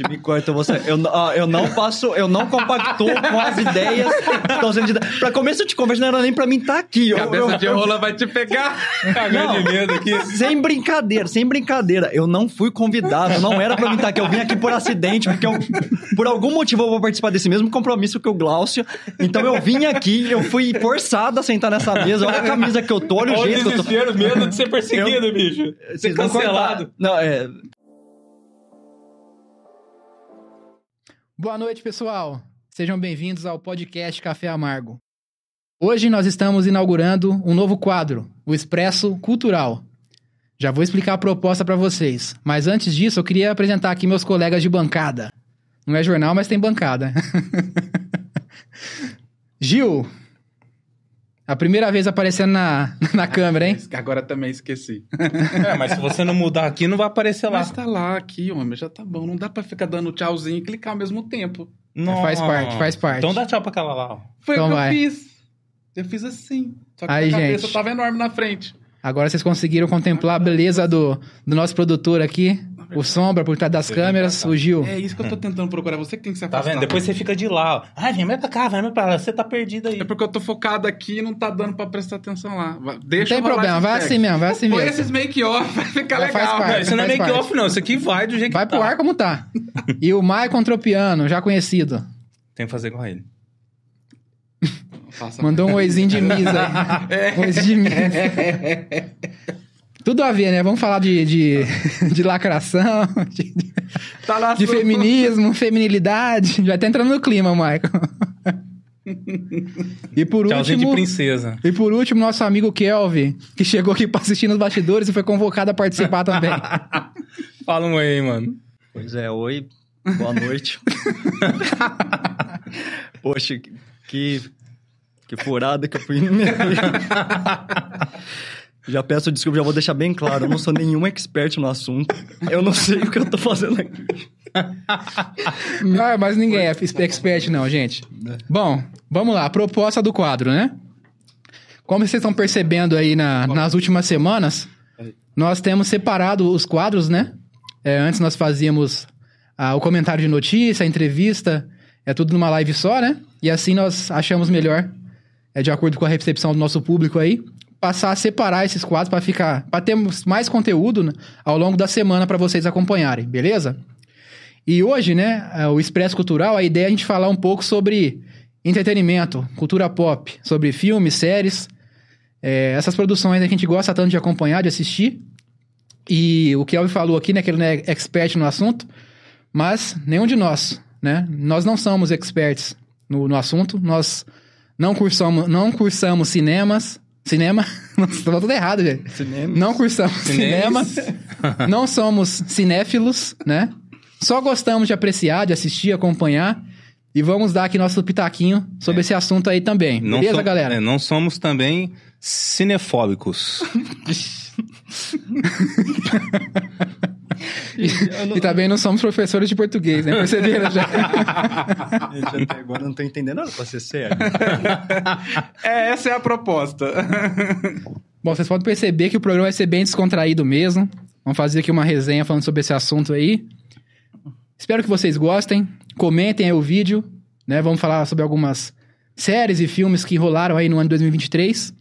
Gente, me corta você. Eu, ó, eu não passo, eu não compactuo com as ideias que estão sendo ditas. Pra começo de conversa, não era nem pra mim estar aqui. Eu- Cabeça eu- de rola vai te pegar. Cagando de medo aqui. Sem brincadeira, sem brincadeira. Eu não fui convidado, não era pra mim estar aqui. Eu vim aqui por acidente, porque eu, por algum motivo eu vou participar desse mesmo compromisso que o Glaucio. Então eu vim aqui, eu fui forçado a sentar nessa mesa. Olha a camisa que eu tô, olha o jeito que eu tô. medo de ser perseguido, bicho. Ser cancelado. cortar. Não, é. Boa noite, pessoal. Sejam bem-vindos ao podcast Café Amargo. Hoje nós estamos inaugurando um novo quadro, o Expresso Cultural. Já vou explicar a proposta para vocês, mas antes disso eu queria apresentar aqui meus colegas de bancada. Não é jornal, mas tem bancada. Gil, a primeira vez aparecendo na, na câmera, hein? Agora também esqueci. É, mas se você não mudar aqui, não vai aparecer lá. Mas tá lá, aqui, homem, já tá bom. Não dá pra ficar dando tchauzinho e clicar ao mesmo tempo. Nossa. Faz parte, faz parte. Então dá tchau pra aquela lá. ó. Foi Então o que vai. eu fiz. Eu fiz assim. Só que Aí, a cabeça gente. tava enorme na frente. Agora vocês conseguiram contemplar a beleza do, do nosso produtor aqui, o Sombra por trás das câmeras, o Gil. É isso que eu tô tentando procurar. Você que tem que se Tá afastar. vendo? Depois você fica de lá. ó. Ai, vem mais pra cá, vem mais pra lá. Você tá perdido aí. É porque eu tô focado aqui e não tá dando pra prestar atenção lá. Vai- Não Deixa tem problema, vai assim mesmo, vai assim Põe mesmo. esses make-off, vai ficar Vai, faz legal. parte. Não, isso não é faz make parte. off, não. Isso aqui vai do jeito Vai que pro tá. ar como tá. E o Maicon Tropiano, já conhecido. Tem que fazer com ele. Mandou um oizinho de misa aí. Um oizinho de misa. Tudo a ver, né? Vamos falar de, de, de lacração, de, Tá lá de feminismo, feminilidade. Já tá entrando no clima, Maicon. E por Tchauzinho de último, princesa. e por último, nosso amigo Kelvin, que chegou aqui pra assistir nos bastidores e foi convocado a participar também. Fala um aí, mano. Pois é, oi, boa noite. Poxa, que- que, furada que eu fui. Já peço desculpa, já vou deixar bem claro, eu não sou nenhum expert no assunto. Eu não sei o que eu tô fazendo aqui. Ah, mas ninguém é expert, não, gente. Bom, vamos lá. A proposta do quadro, né? Como vocês estão percebendo aí na- nas últimas semanas, nós temos separado os quadros, né? É, antes nós fazíamos ah, o comentário de notícia, a entrevista, é tudo numa live só, né? E assim nós achamos melhor, é, de acordo com a recepção do nosso público aí, passar a separar esses quadros para ficar, para termos mais conteúdo né, ao longo da semana para vocês acompanharem, beleza? E hoje, né, é, o Expresso Cultural, a ideia é a gente falar um pouco sobre entretenimento, cultura pop, sobre filmes, séries, é, essas produções né, que a gente gosta tanto de acompanhar, de assistir. E o que Elvio falou aqui, né, que ele não é expert no assunto, mas nenhum de nós, né, nós não somos experts no, no assunto, nós não cursamos, não cursamos cinemas, cinema, nossa, tô tudo errado, gente. Cinema. Não cursamos cinema, Cinemes. não somos cinéfilos, né? Só gostamos de apreciar, de assistir, acompanhar. E vamos dar aqui nosso pitaquinho sobre esse assunto aí também. Não Beleza, som- galera? é, não somos também cinefóbicos. Eu não- E também não somos professores de português, né? Perceberam já? Gente, até agora não tô entendendo nada pra ser sério. É, essa é a proposta. Bom, vocês podem perceber que o programa vai ser bem descontraído mesmo. Vamos fazer aqui uma resenha falando sobre esse assunto aí. Espero que vocês gostem. Comentem aí o vídeo, né? Vamos falar sobre algumas séries e filmes que rolaram aí no ano de 2023.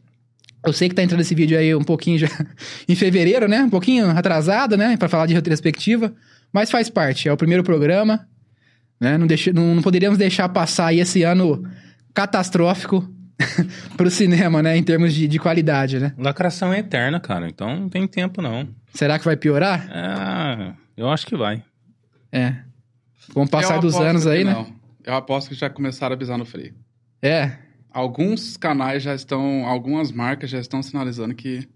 Eu sei que tá entrando esse vídeo aí um pouquinho já em fevereiro, né? Um pouquinho atrasado, né? Pra falar de retrospectiva. Mas faz parte, é o primeiro programa. Né? Não, deixa- não- não poderíamos deixar passar aí esse ano catastrófico pro cinema, né? Em termos de, de qualidade, né? Lacração é eterna, cara. Então não tem tempo, não. Será que vai piorar? É, eu acho que vai. É. Com o passar dos anos aí, né? não. Eu aposto que já começaram a pisar no freio. É. Alguns canais já estão, algumas marcas já estão sinalizando que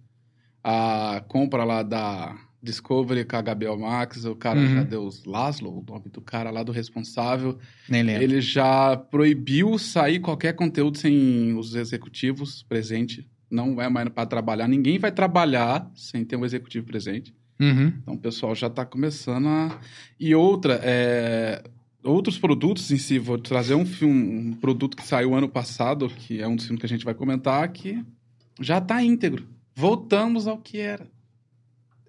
a compra lá da Discovery com a HBO Max, o cara Uhum. já deu os Laszlo, o nome do cara lá do responsável, Nem lembro. ele já proibiu sair qualquer conteúdo sem os executivos presentes. Não é mais para trabalhar. Ninguém vai trabalhar sem ter um executivo presente. Uhum. Então o pessoal já está começando a. E outra, é, outros produtos em si, vou trazer um filme, um produto que saiu ano passado, que é um dos filmes que a gente vai comentar, que já está íntegro. Voltamos ao que era.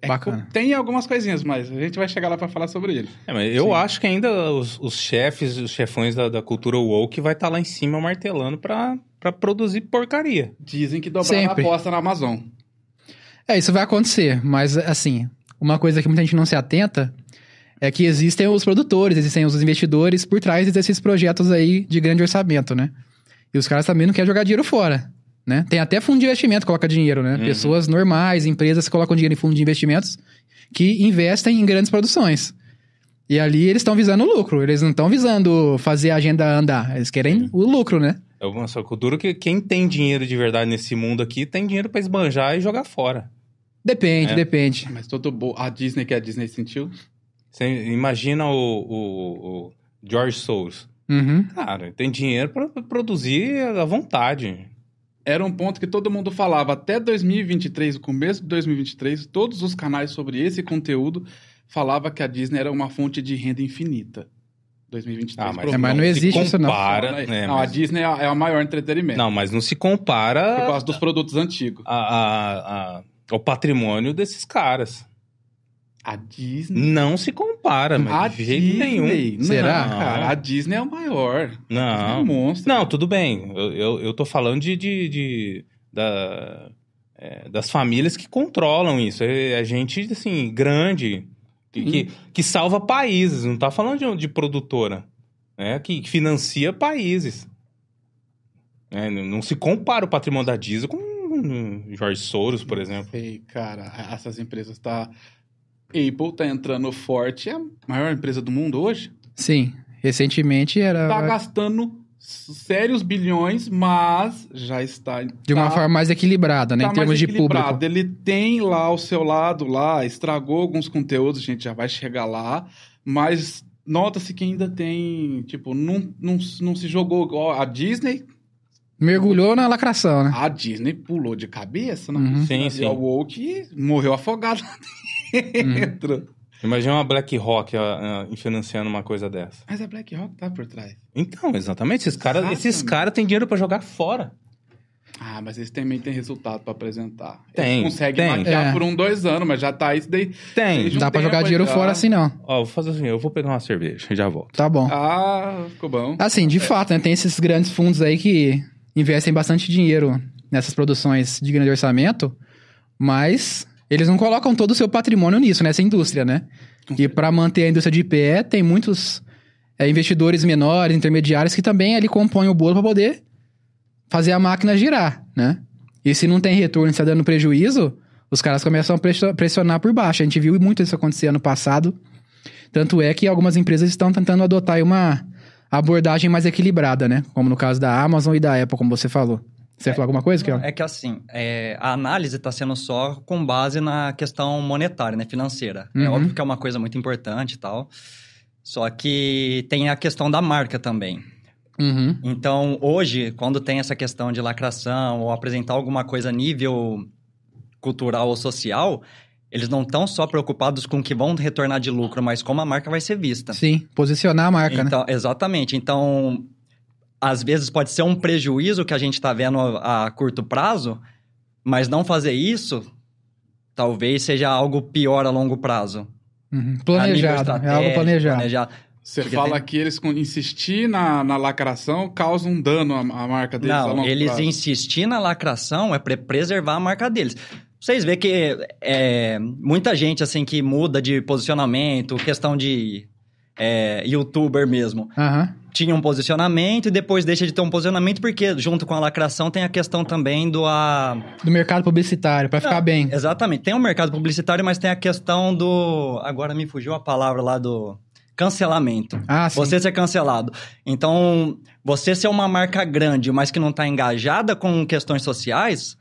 É, Bacana. Tem algumas coisinhas, mas a gente vai chegar lá pra falar sobre ele. É, mas eu acho que ainda os, os chefes, os chefões da, da cultura woke vai estar lá em cima martelando pra, pra produzir porcaria. Dizem que dobraram a aposta na Amazon. É, isso vai acontecer, mas assim, uma coisa que muita gente não se atenta é que existem os produtores, existem os investidores por trás desses projetos aí de grande orçamento, né? E os caras também não querem jogar dinheiro fora, né? Tem até fundo de investimento que coloca dinheiro, né? Uhum. Pessoas normais, empresas que colocam dinheiro em fundo de investimentos que investem em grandes produções. E ali eles estão visando o lucro, eles não estão visando fazer a agenda andar, eles querem o lucro, né? É uma só cultura que quem tem dinheiro de verdade nesse mundo aqui tem dinheiro pra esbanjar e jogar fora. Depende, É. depende. Mas todo bo... a Disney que a Disney sentiu. Você imagina o, o- o George Soros. Uhum. Cara, tem dinheiro pra produzir à vontade. Era um ponto que todo mundo falava. Até 2023, o começo de 2023, todos os canais sobre esse conteúdo falava que a Disney era uma fonte de renda infinita. 2023. Ah, mas. É, mas não existe isso, não. compara, Não, né, não, mas- a Disney é a, é maior entretenimento. Não, mas não se compara Por causa dos produtos antigos. a- a- a- ao patrimônio desses caras. A Disney. Não se compara, mas a de jeito nenhum. Disney. Será? Não, cara, a Disney é o maior. É Não. um monstro. Não, tudo bem. Eu, eu, eu tô falando de, de, de- da, é, das famílias que controlam isso. É, é gente, assim, grande, que, que, que salva países. Não tá falando de, de produtora, né? Que, que financia países. É, não, não se compara o patrimônio da Disney com o Jorge Soros, por exemplo. Sei, cara, essas empresas tá. Apple tá entrando forte, é a maior empresa do mundo hoje. Sim, recentemente era Tá gastando sérios bilhões, mas já está. de uma tá- forma mais equilibrada, né? tá em termos mais de equilibrado. público. Ele tem lá ao seu lado lá, estragou alguns conteúdos, a gente já vai chegar lá, mas nota-se que ainda tem, tipo, não, não, não se jogou igual a Disney, Mergulhou na lacração, né? a Disney pulou de cabeça, né? Uhum. Sim, E sim. a Woke morreu afogado lá dentro. Imagina uma BlackRock ah, ah, financiando uma coisa dessa. Mas a BlackRock tá por trás. Então, exatamente. Esses caras esses cara têm dinheiro pra jogar fora. Ah, mas eles também têm resultado pra apresentar. Tem, Eles conseguem tem. maquiar É. por um, dois anos, mas já tá isso daí. Tem. Não dá pra jogar dinheiro já. fora assim, não. Ó, vou fazer assim, eu vou pegar uma cerveja e já volto. Tá bom. Ah, ficou bom. Assim, de fato, né? Tem esses grandes fundos aí que investem bastante dinheiro nessas produções de grande orçamento, mas eles não colocam todo o seu patrimônio nisso, nessa indústria, né? E para manter a indústria de pé, tem muitos é, investidores menores, intermediários, que também ali compõem o bolo para poder fazer a máquina girar, né? E se não tem retorno, está dando prejuízo, os caras começam a pressionar por baixo. A gente viu muito isso acontecer ano passado. Tanto é que algumas empresas estão tentando adotar uma abordagem mais equilibrada, né? Como no caso da Amazon e da Apple, como você falou. Você ia falar alguma coisa, Kiel? É que assim, é, a análise está sendo só com base na questão monetária, né, financeira. É Uhum. óbvio que é uma coisa muito importante e tal. Só que tem a questão da marca também. Uhum. Então, hoje, quando tem essa questão de lacração ou apresentar alguma coisa a nível cultural ou social, eles não estão só preocupados com o que vão retornar de lucro, mas como a marca vai ser vista. Sim, posicionar a marca, né? Então, Exatamente. Então, às vezes pode ser um prejuízo que a gente está vendo a, a curto prazo, mas não fazer isso talvez seja algo pior a longo prazo. Uhum. Planejado, é algo planejado. planejado. Você Porque fala tem- que eles insistir na, na lacração causa um dano à, à marca deles a Não, longo eles prazo. insistir na lacração é para preservar a marca deles. Vocês vê que é, muita gente assim que muda de posicionamento, questão de é, youtuber mesmo. Aham. Tinha um posicionamento e depois deixa de ter um posicionamento porque junto com a lacração tem a questão também do a Do mercado publicitário, pra ficar Não, bem. Exatamente. Tem o mercado publicitário, mas tem a questão do. Agora me fugiu a palavra lá do cancelamento. Ah, sim. Você ser cancelado. Então, você ser uma marca grande, mas que não está engajada com questões sociais,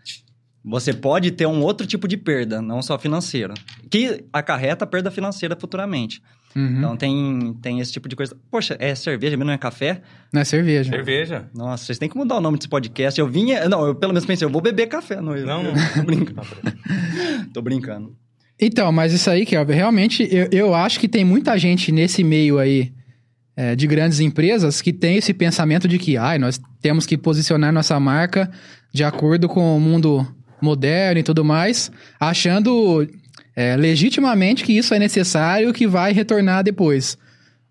você pode ter um outro tipo de perda, não só financeira. Que acarreta perda financeira futuramente. Uhum. Então, tem, tem esse tipo de coisa. Poxa, é cerveja, mas não é café? Não é cerveja. Cerveja. Nossa, vocês têm que mudar o nome desse podcast. Eu vinha. Não, eu pelo menos pensei, eu vou beber café. Não, eu, Não, eu, não. tô brincando. Tô brincando. Então, mas isso aí, Kelvin, realmente eu, eu acho que tem muita gente nesse meio aí é, de grandes empresas que tem esse pensamento de que ai, nós temos que posicionar nossa marca de acordo com o mundo moderno e tudo mais, achando é, legitimamente que isso é necessário, que vai retornar depois.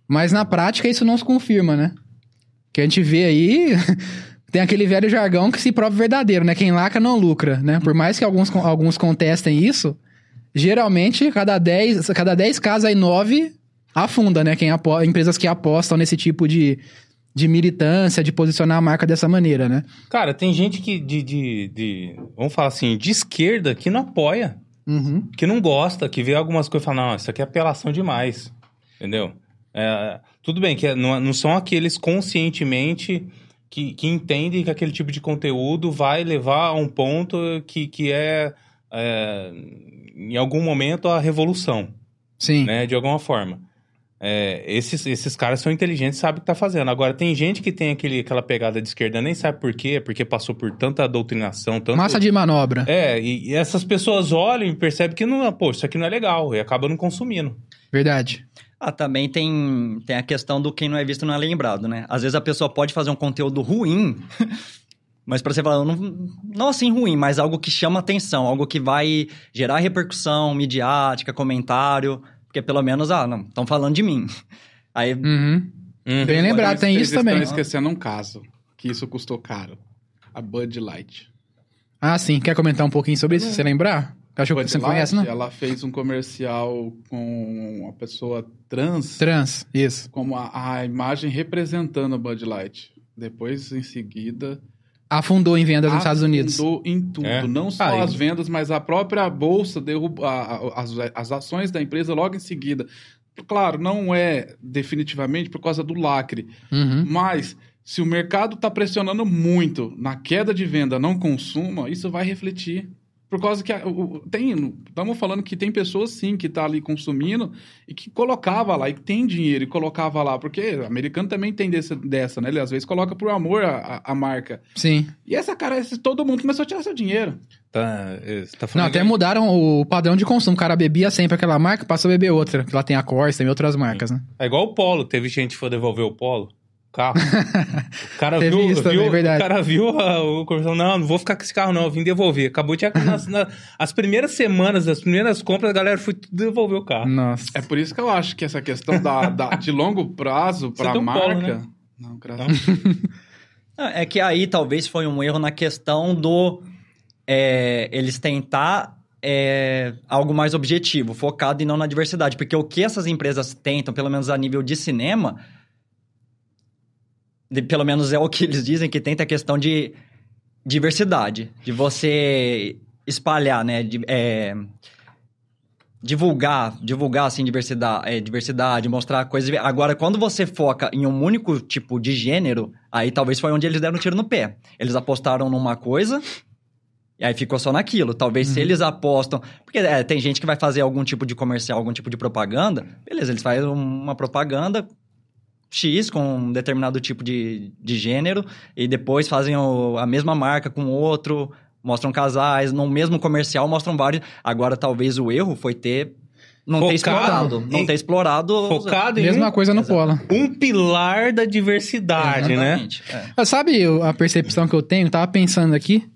Mas na prática isso não se confirma, né? Que a gente vê aí, tem aquele velho jargão que se prova verdadeiro, né? Quem lacra não lucra, né? Por mais que alguns, alguns contestem isso, geralmente cada 10, cada 10 casos aí 9 afunda, né? Quem apo- empresas que apostam nesse tipo de, de militância, de posicionar a marca dessa maneira, né? Cara, tem gente que de, de, de- Vamos falar assim, de esquerda que não apoia, Uhum. que não gosta, que vê algumas coisas e fala, não, isso aqui é apelação demais. Entendeu? É, tudo bem que é- não, não são aqueles conscientemente que, que entendem que aquele tipo de conteúdo vai levar a um ponto que, que é, é, em algum momento, a revolução. Sim. né? De alguma forma. É, esses, esses caras são inteligentes, sabem o que tá fazendo. Agora, tem gente que tem aquele, aquela pegada de esquerda, nem sabe por quê, porque passou por tanta doutrinação, tanto... Massa de manobra. É, e, e essas pessoas olham e percebem que, não, pô, isso aqui não é legal, e acabam não consumindo. Verdade. Ah, também tem, tem a questão do quem não é visto não é lembrado, né? Às vezes a pessoa pode fazer um conteúdo ruim, mas pra você falar, não, não assim ruim, mas algo que chama atenção, algo que vai gerar repercussão midiática, comentário, porque pelo menos, ah, não, estão falando de mim. Aí, Uhum. Uhum. Bem lembrado, tem isso também. estão esquecendo um caso, que isso custou caro. A Bud Light. Ah, sim. Quer comentar um pouquinho sobre isso? Se você lembrar? Acho que você não Light, conhece, não? Ela fez um comercial com uma pessoa trans, Trans, isso. como a, a imagem representando a Bud Light. Depois, em seguida, Afundou em vendas nos Estados Unidos. afundou em tudo. É? Não só Ah, e- as vendas, mas a própria bolsa derrubou as, as ações da empresa logo em seguida. Claro, não é definitivamente por causa do lacre, Uhum. mas se o mercado está pressionando muito na queda de venda, não consuma, isso vai refletir. Por causa que a- o- tem, estamos falando que tem pessoas sim que tá ali consumindo e que colocava lá, e que tem dinheiro e colocava lá, porque o americano também tem desse, dessa, né? Ele às vezes coloca por amor a, a- a marca. Sim. E essa cara, esse- todo mundo começou a tirar seu dinheiro. Tá, é, você tá Não, falando até aí- mudaram o padrão de consumo. O cara bebia sempre aquela marca, passou a beber outra. Que lá tem a Corsa, tem outras marcas, né? É igual o Polo, teve gente que foi devolver o Polo. Carro. O cara viu, isso também, viu- verdade. o cara viu a- o conversão, não, não vou ficar com esse carro não, eu vim devolver. Acabou de nas, na- as primeiras semanas, as primeiras compras, a galera foi tudo devolver o carro. Nossa. É por isso que eu acho que essa questão da, da- de longo prazo para a um marca. polo, né? Não, graças a Deus. é que aí talvez foi um erro na questão do é, eles tentar é, algo mais objetivo, focado e não na diversidade. Porque o que essas empresas tentam, pelo menos a nível de cinema, pelo menos é o que eles dizem, que tenta a questão de diversidade. De você espalhar, né? de- é, divulgar, divulgar, assim, diversidade, é, diversidade, mostrar coisas... Agora, quando você foca em um único tipo de gênero, aí talvez foi onde eles deram um tiro no pé. Eles apostaram numa coisa... E aí ficou só naquilo. Talvez se eles apostam. Porque é, tem gente que vai fazer algum tipo de comercial, algum tipo de propaganda. Beleza, eles fazem uma propaganda X com um determinado tipo de, de gênero. E depois fazem o- a mesma marca com outro. Mostram casais. No mesmo comercial mostram vários. Agora, talvez o erro foi ter. Não ter Focado explorado. Não em- ter explorado. Focado em Mesma um, coisa no polo. um pilar da diversidade, né? Exatamente, é. Mas Sabe a percepção que eu tenho? Tava pensando aqui.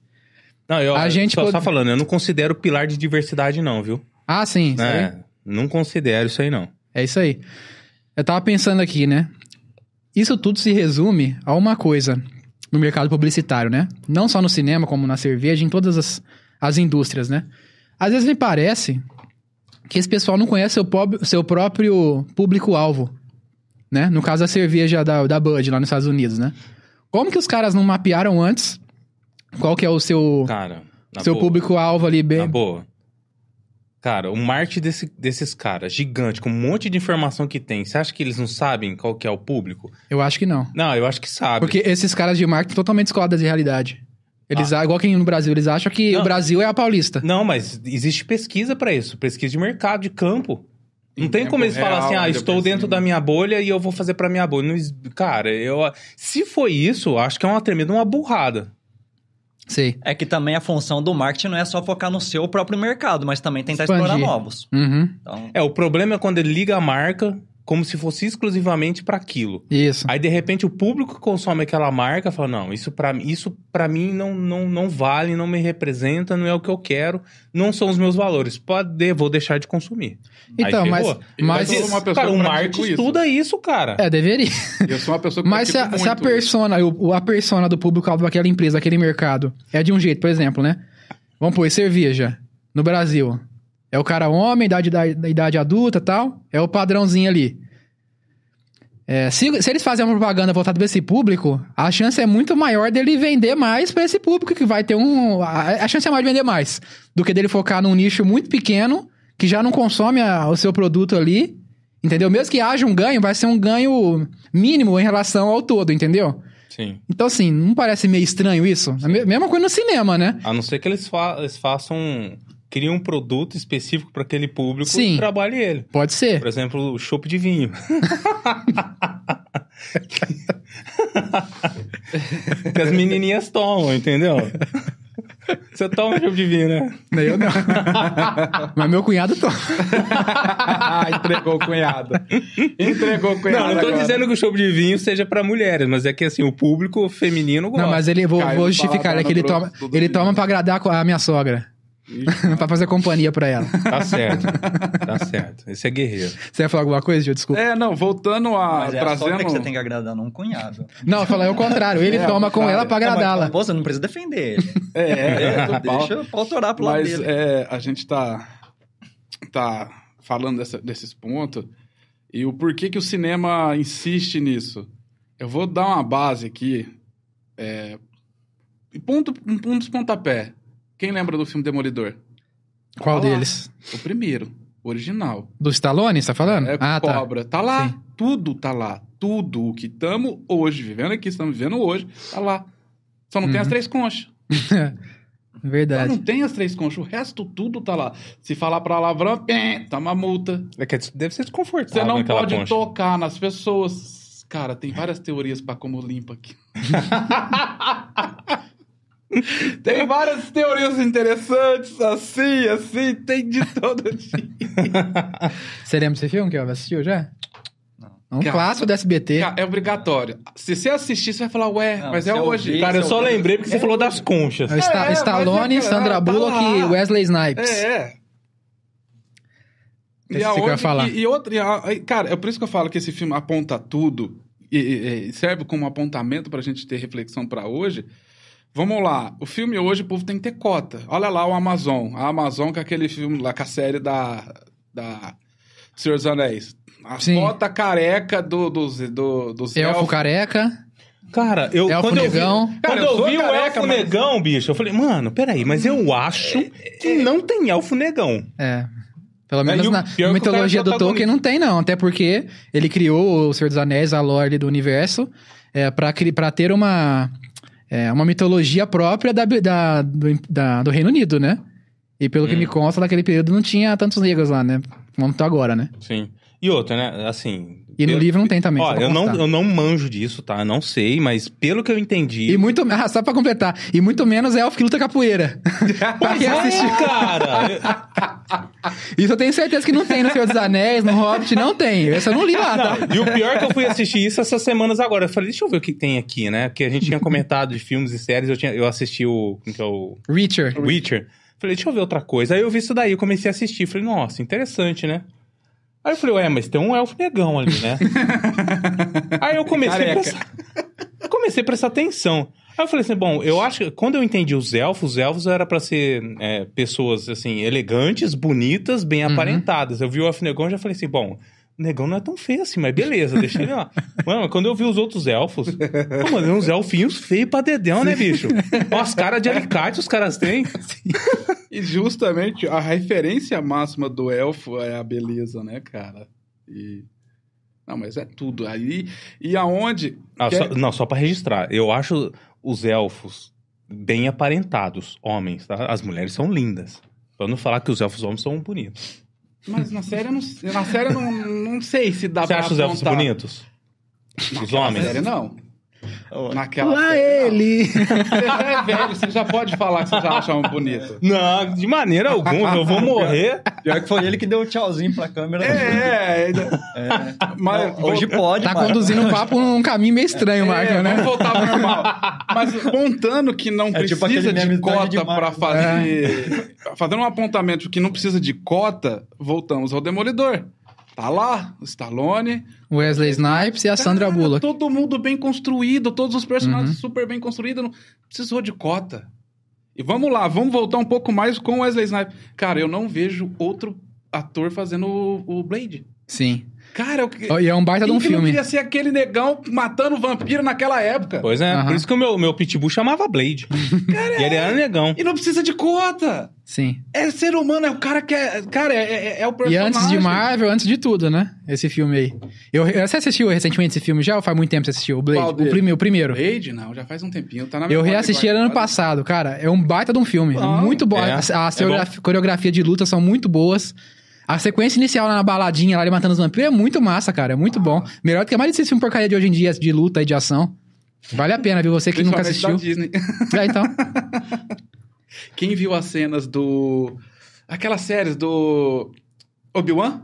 Não, eu A gente só, pode- só falando, eu não considero pilar de diversidade não, viu? Ah, sim. É, não considero isso aí não. É isso aí. Eu tava pensando aqui, né? Isso tudo se resume a uma coisa no mercado publicitário, né? Não só no cinema, como na cerveja, em todas as, as indústrias, né? Às vezes me parece que esse pessoal não conhece seu, seu próprio público-alvo, né? No caso, a cerveja da, da Bud, lá nos Estados Unidos, né? Como que os caras não mapearam antes qual que é o seu, Cara, seu público-alvo ali bem... Na boa. Cara, o marketing desse- desses caras, gigante, com um monte de informação que tem, você acha que eles não sabem qual que é o público? Eu acho que não. Não, eu acho que sabe. Porque esses caras de marketing totalmente descolados da realidade. Eles, Ah. igual quem no Brasil, eles acham que Não. o Brasil é a paulista. Não, mas existe pesquisa pra isso, pesquisa de mercado, de campo. Não Em tem como eles falarem assim, ah, estou dentro da minha bolha e eu vou fazer pra minha bolha. Não cara, eu, se foi isso, acho que é uma tremenda uma burrada. Sei. É que também a função do marketing não é só focar no seu próprio mercado, mas também tentar Expandir. explorar novos. Uhum. Então, É, o problema é quando ele liga a marca como se fosse exclusivamente para aquilo. Isso. Aí, de repente, o público que consome aquela marca fala: não, isso pra, isso pra mim não, não, não vale, não me representa, não é o que eu quero, não são os meus valores. Pode, vou deixar de consumir. Então, mas, mas sou uma pessoa cara, o isso. estuda isso, cara. é, deveria. Eu sou uma pessoa que Mas se a, se a persona, o- a persona do público-alvo daquela empresa, daquele mercado, é de um jeito, por exemplo, né? Vamos pôr cerveja no Brasil. É o cara homem, idade, da, da idade adulta e tal. É o padrãozinho ali. É, se, se eles fazem uma propaganda voltada para esse público, a chance é muito maior dele vender mais para esse público que vai ter um. A, a chance é maior de vender mais do que dele focar num nicho muito pequeno que já não consome a- o seu produto ali. Entendeu? Mesmo que haja um ganho, vai ser um ganho mínimo em relação ao todo, entendeu? Sim. Então, assim, não parece meio estranho isso? A me- mesma coisa no cinema, né? A não ser que eles, fa eles façam. Criem um produto específico para aquele público Sim. e trabalhe ele. Pode ser. Por exemplo, o chopp de vinho. que as menininhas tomam, entendeu? Você toma chopp de vinho, né? Eu não. Mas meu cunhado toma. Entregou o cunhado. Entregou o cunhado. Não, não tô agora. dizendo que o chopp de vinho seja para mulheres, mas é que assim, o público feminino gosta. Não, mas ele, vou, vou justificar, é que ele toma, ele toma pra agradar a minha sogra. pra fazer companhia pra ela. Tá certo. Tá certo. Esse é guerreiro. Você ia falar alguma coisa, Gil? Desculpa. É, não, voltando a. Mas é a trazendo. que você tem que agradar, não um cunhado. Não, eu falei o contrário. Ele É, toma com cara. ela pra mas, agradá-la. Pô, você não precisa defender ele. É, é, é, Tu deixa pra autorar pro lado Mas dele. é, a gente tá, tá falando dessa- desses pontos e o porquê que o cinema insiste nisso. Eu vou dar uma base aqui. É, e ponto, um, um dos pontapé. Quem lembra do filme Demolidor? Qual Tá lá. deles? O primeiro, o original. Do Stallone, você tá falando? É ah, tá. cobra. Tá lá. Sim. Tudo tá lá. Tudo o que estamos hoje, vivendo aqui, estamos vivendo hoje, tá lá. Só não tem Uhum. as três conchas. Só Verdade. não tem as três conchas. O resto tudo tá lá. Se falar palavrão, pé, toma multa. É que deve ser desconfortável. Você não pode concha. tocar nas pessoas. Cara, tem várias teorias pra como limpa aqui. tem várias teorias interessantes, assim, assim, tem de todo tipo. Você lembra desse filme que eu assistiu já? Não. É um Cara, clássico do SBT. Cara, é obrigatório. Se você assistir, você vai falar, ué, Não, mas é eu hoje. ouvir- Cara, eu Esse só é o- lembrei porque você falou das conchas. É Sta- É, Stallone, é, Sandra tá Bullock lá. e Wesley Snipes. É, é. Esse que eu ia falar. E, e outra, e a- e, cara, é por isso que eu falo que esse filme aponta tudo e, e- e serve como apontamento pra gente ter reflexão pra hoje. Vamos lá, o filme hoje o povo tem que ter cota. Olha lá o Amazon. A Amazon com aquele filme lá, com a série da, da Senhor dos Anéis. A Sim. cota careca do, dos, do, dos Elfo elfos. careca. Cara, eu, Elfo quando eu vi, negão. quando Cara, eu eu vi o careca, elfo mas- negão, bicho, eu falei, mano, peraí, mas eu acho que não tem elfo negão. É. Pelo É, menos o na é que o mitologia cara é do Tolkien não tem, não. Até porque ele criou o Senhor dos Anéis, a lore do universo, é, pra, pra ter uma, é, uma mitologia própria da, da- do, da- do Reino Unido, né? E pelo que Hum. me consta, naquele período não tinha tantos negros lá, né? Como tá agora, né? Sim. E outra, né, assim... E no eu- livro não tem também. Ó, eu não, eu não manjo disso, tá? Eu não sei, mas pelo que eu entendi... E muito... Ah, só pra completar. E muito menos é elfo que luta capoeira. quem assistiu. cara! Isso eu tenho certeza que não tem no Senhor dos Anéis, no Hobbit, não tem. Essa eu não li lá, tá? Não, e o pior é que eu fui assistir isso essas semanas agora. Eu falei, deixa eu ver o que tem aqui, né? Porque a gente tinha comentado de filmes e séries, eu, tinha, eu assisti o... Como que é o... Reacher. Witcher. Falei, deixa eu ver outra coisa. Aí eu vi isso daí, eu comecei a assistir. Falei, nossa, interessante, né? Aí eu falei, ué, mas tem um elfo negão ali, né? Aí eu comecei a, Careca. prestar, comecei a prestar atenção. Aí eu falei assim, bom, eu acho que quando eu entendi os elfos, os elfos era pra ser é, pessoas, assim, elegantes, bonitas, bem Uhum. aparentadas. Eu vi o elfo negão e já falei assim, bom, o negão não é tão feio assim, mas beleza, deixa ele lá. Mano, quando eu vi os outros elfos, pô, mano, uns elfinhos feios pra dedéu, né, bicho? Ó, as caras de alicate os caras têm. E justamente a referência máxima do elfo é a beleza, né, cara? E. Não, mas é tudo. Aí. E aonde. Ah, quer- só, não, só pra registrar. Eu acho os elfos bem aparentados, homens, tá? As mulheres são lindas. Pra não falar que os elfos homens são bonitos. Mas na série eu não, na série eu não, não sei se dá Você pra acha os elfos apontar. bonitos? Os homens? série não. Naquela Lá série. ele! Você já é velho, você já pode falar que você já acha um bonito. Não, de maneira alguma. Eu vou morrer. Pior que foi ele que deu o tchauzinho pra câmera. É, é. É. Mas, Não, hoje pode, Tá conduzindo um papo num caminho meio estranho, É, Marco, né? Vamos voltar ao normal. Mas contando que não É tipo precisa meme de Idade de cota pra fazer. Fazendo um apontamento que não precisa de cota, voltamos ao Demolidor. Tá lá, o Stallone. Wesley Snipes e a Sandra Cara, Bullock. Todo mundo bem construído, todos os personagens Uhum. super bem construídos. Não precisou de cota. E vamos lá, vamos voltar um pouco mais com o Wesley Snipes. Cara, eu não vejo outro ator fazendo o, o Blade. Sim. Cara, eu, E é um baita de quem um que não filme. queria ser aquele negão matando vampiro naquela época? Pois é, Aham. por isso que o meu, meu pitbull chamava Blade. e ele era negão. E não precisa de cota. Sim. É ser humano, é o cara que é. Cara, é, é- é o E personagem. antes de Marvel, antes de tudo, né? Esse filme aí. Eu, você assistiu recentemente esse filme já ou faz muito tempo que você assistiu? O Blade? Qual O, prime- o primeiro. Blade, não, já faz um tempinho. Tá na Eu memória reassisti ele ano passado, cara. É um baita de um filme. É Bom. muito bom. É, As, é as bom. coreografia, coreografia de luta são muito boas. A sequência inicial lá na baladinha, lá ele matando os vampiros, é muito massa, cara. É muito bom. Melhor do que a maioria desses filmes porcaria de hoje em dia, de luta e de ação. Vale a pena, viu? Você que nunca assistiu. da Disney. É, então. Quem viu as cenas do. Aquelas séries do. Obi-Wan?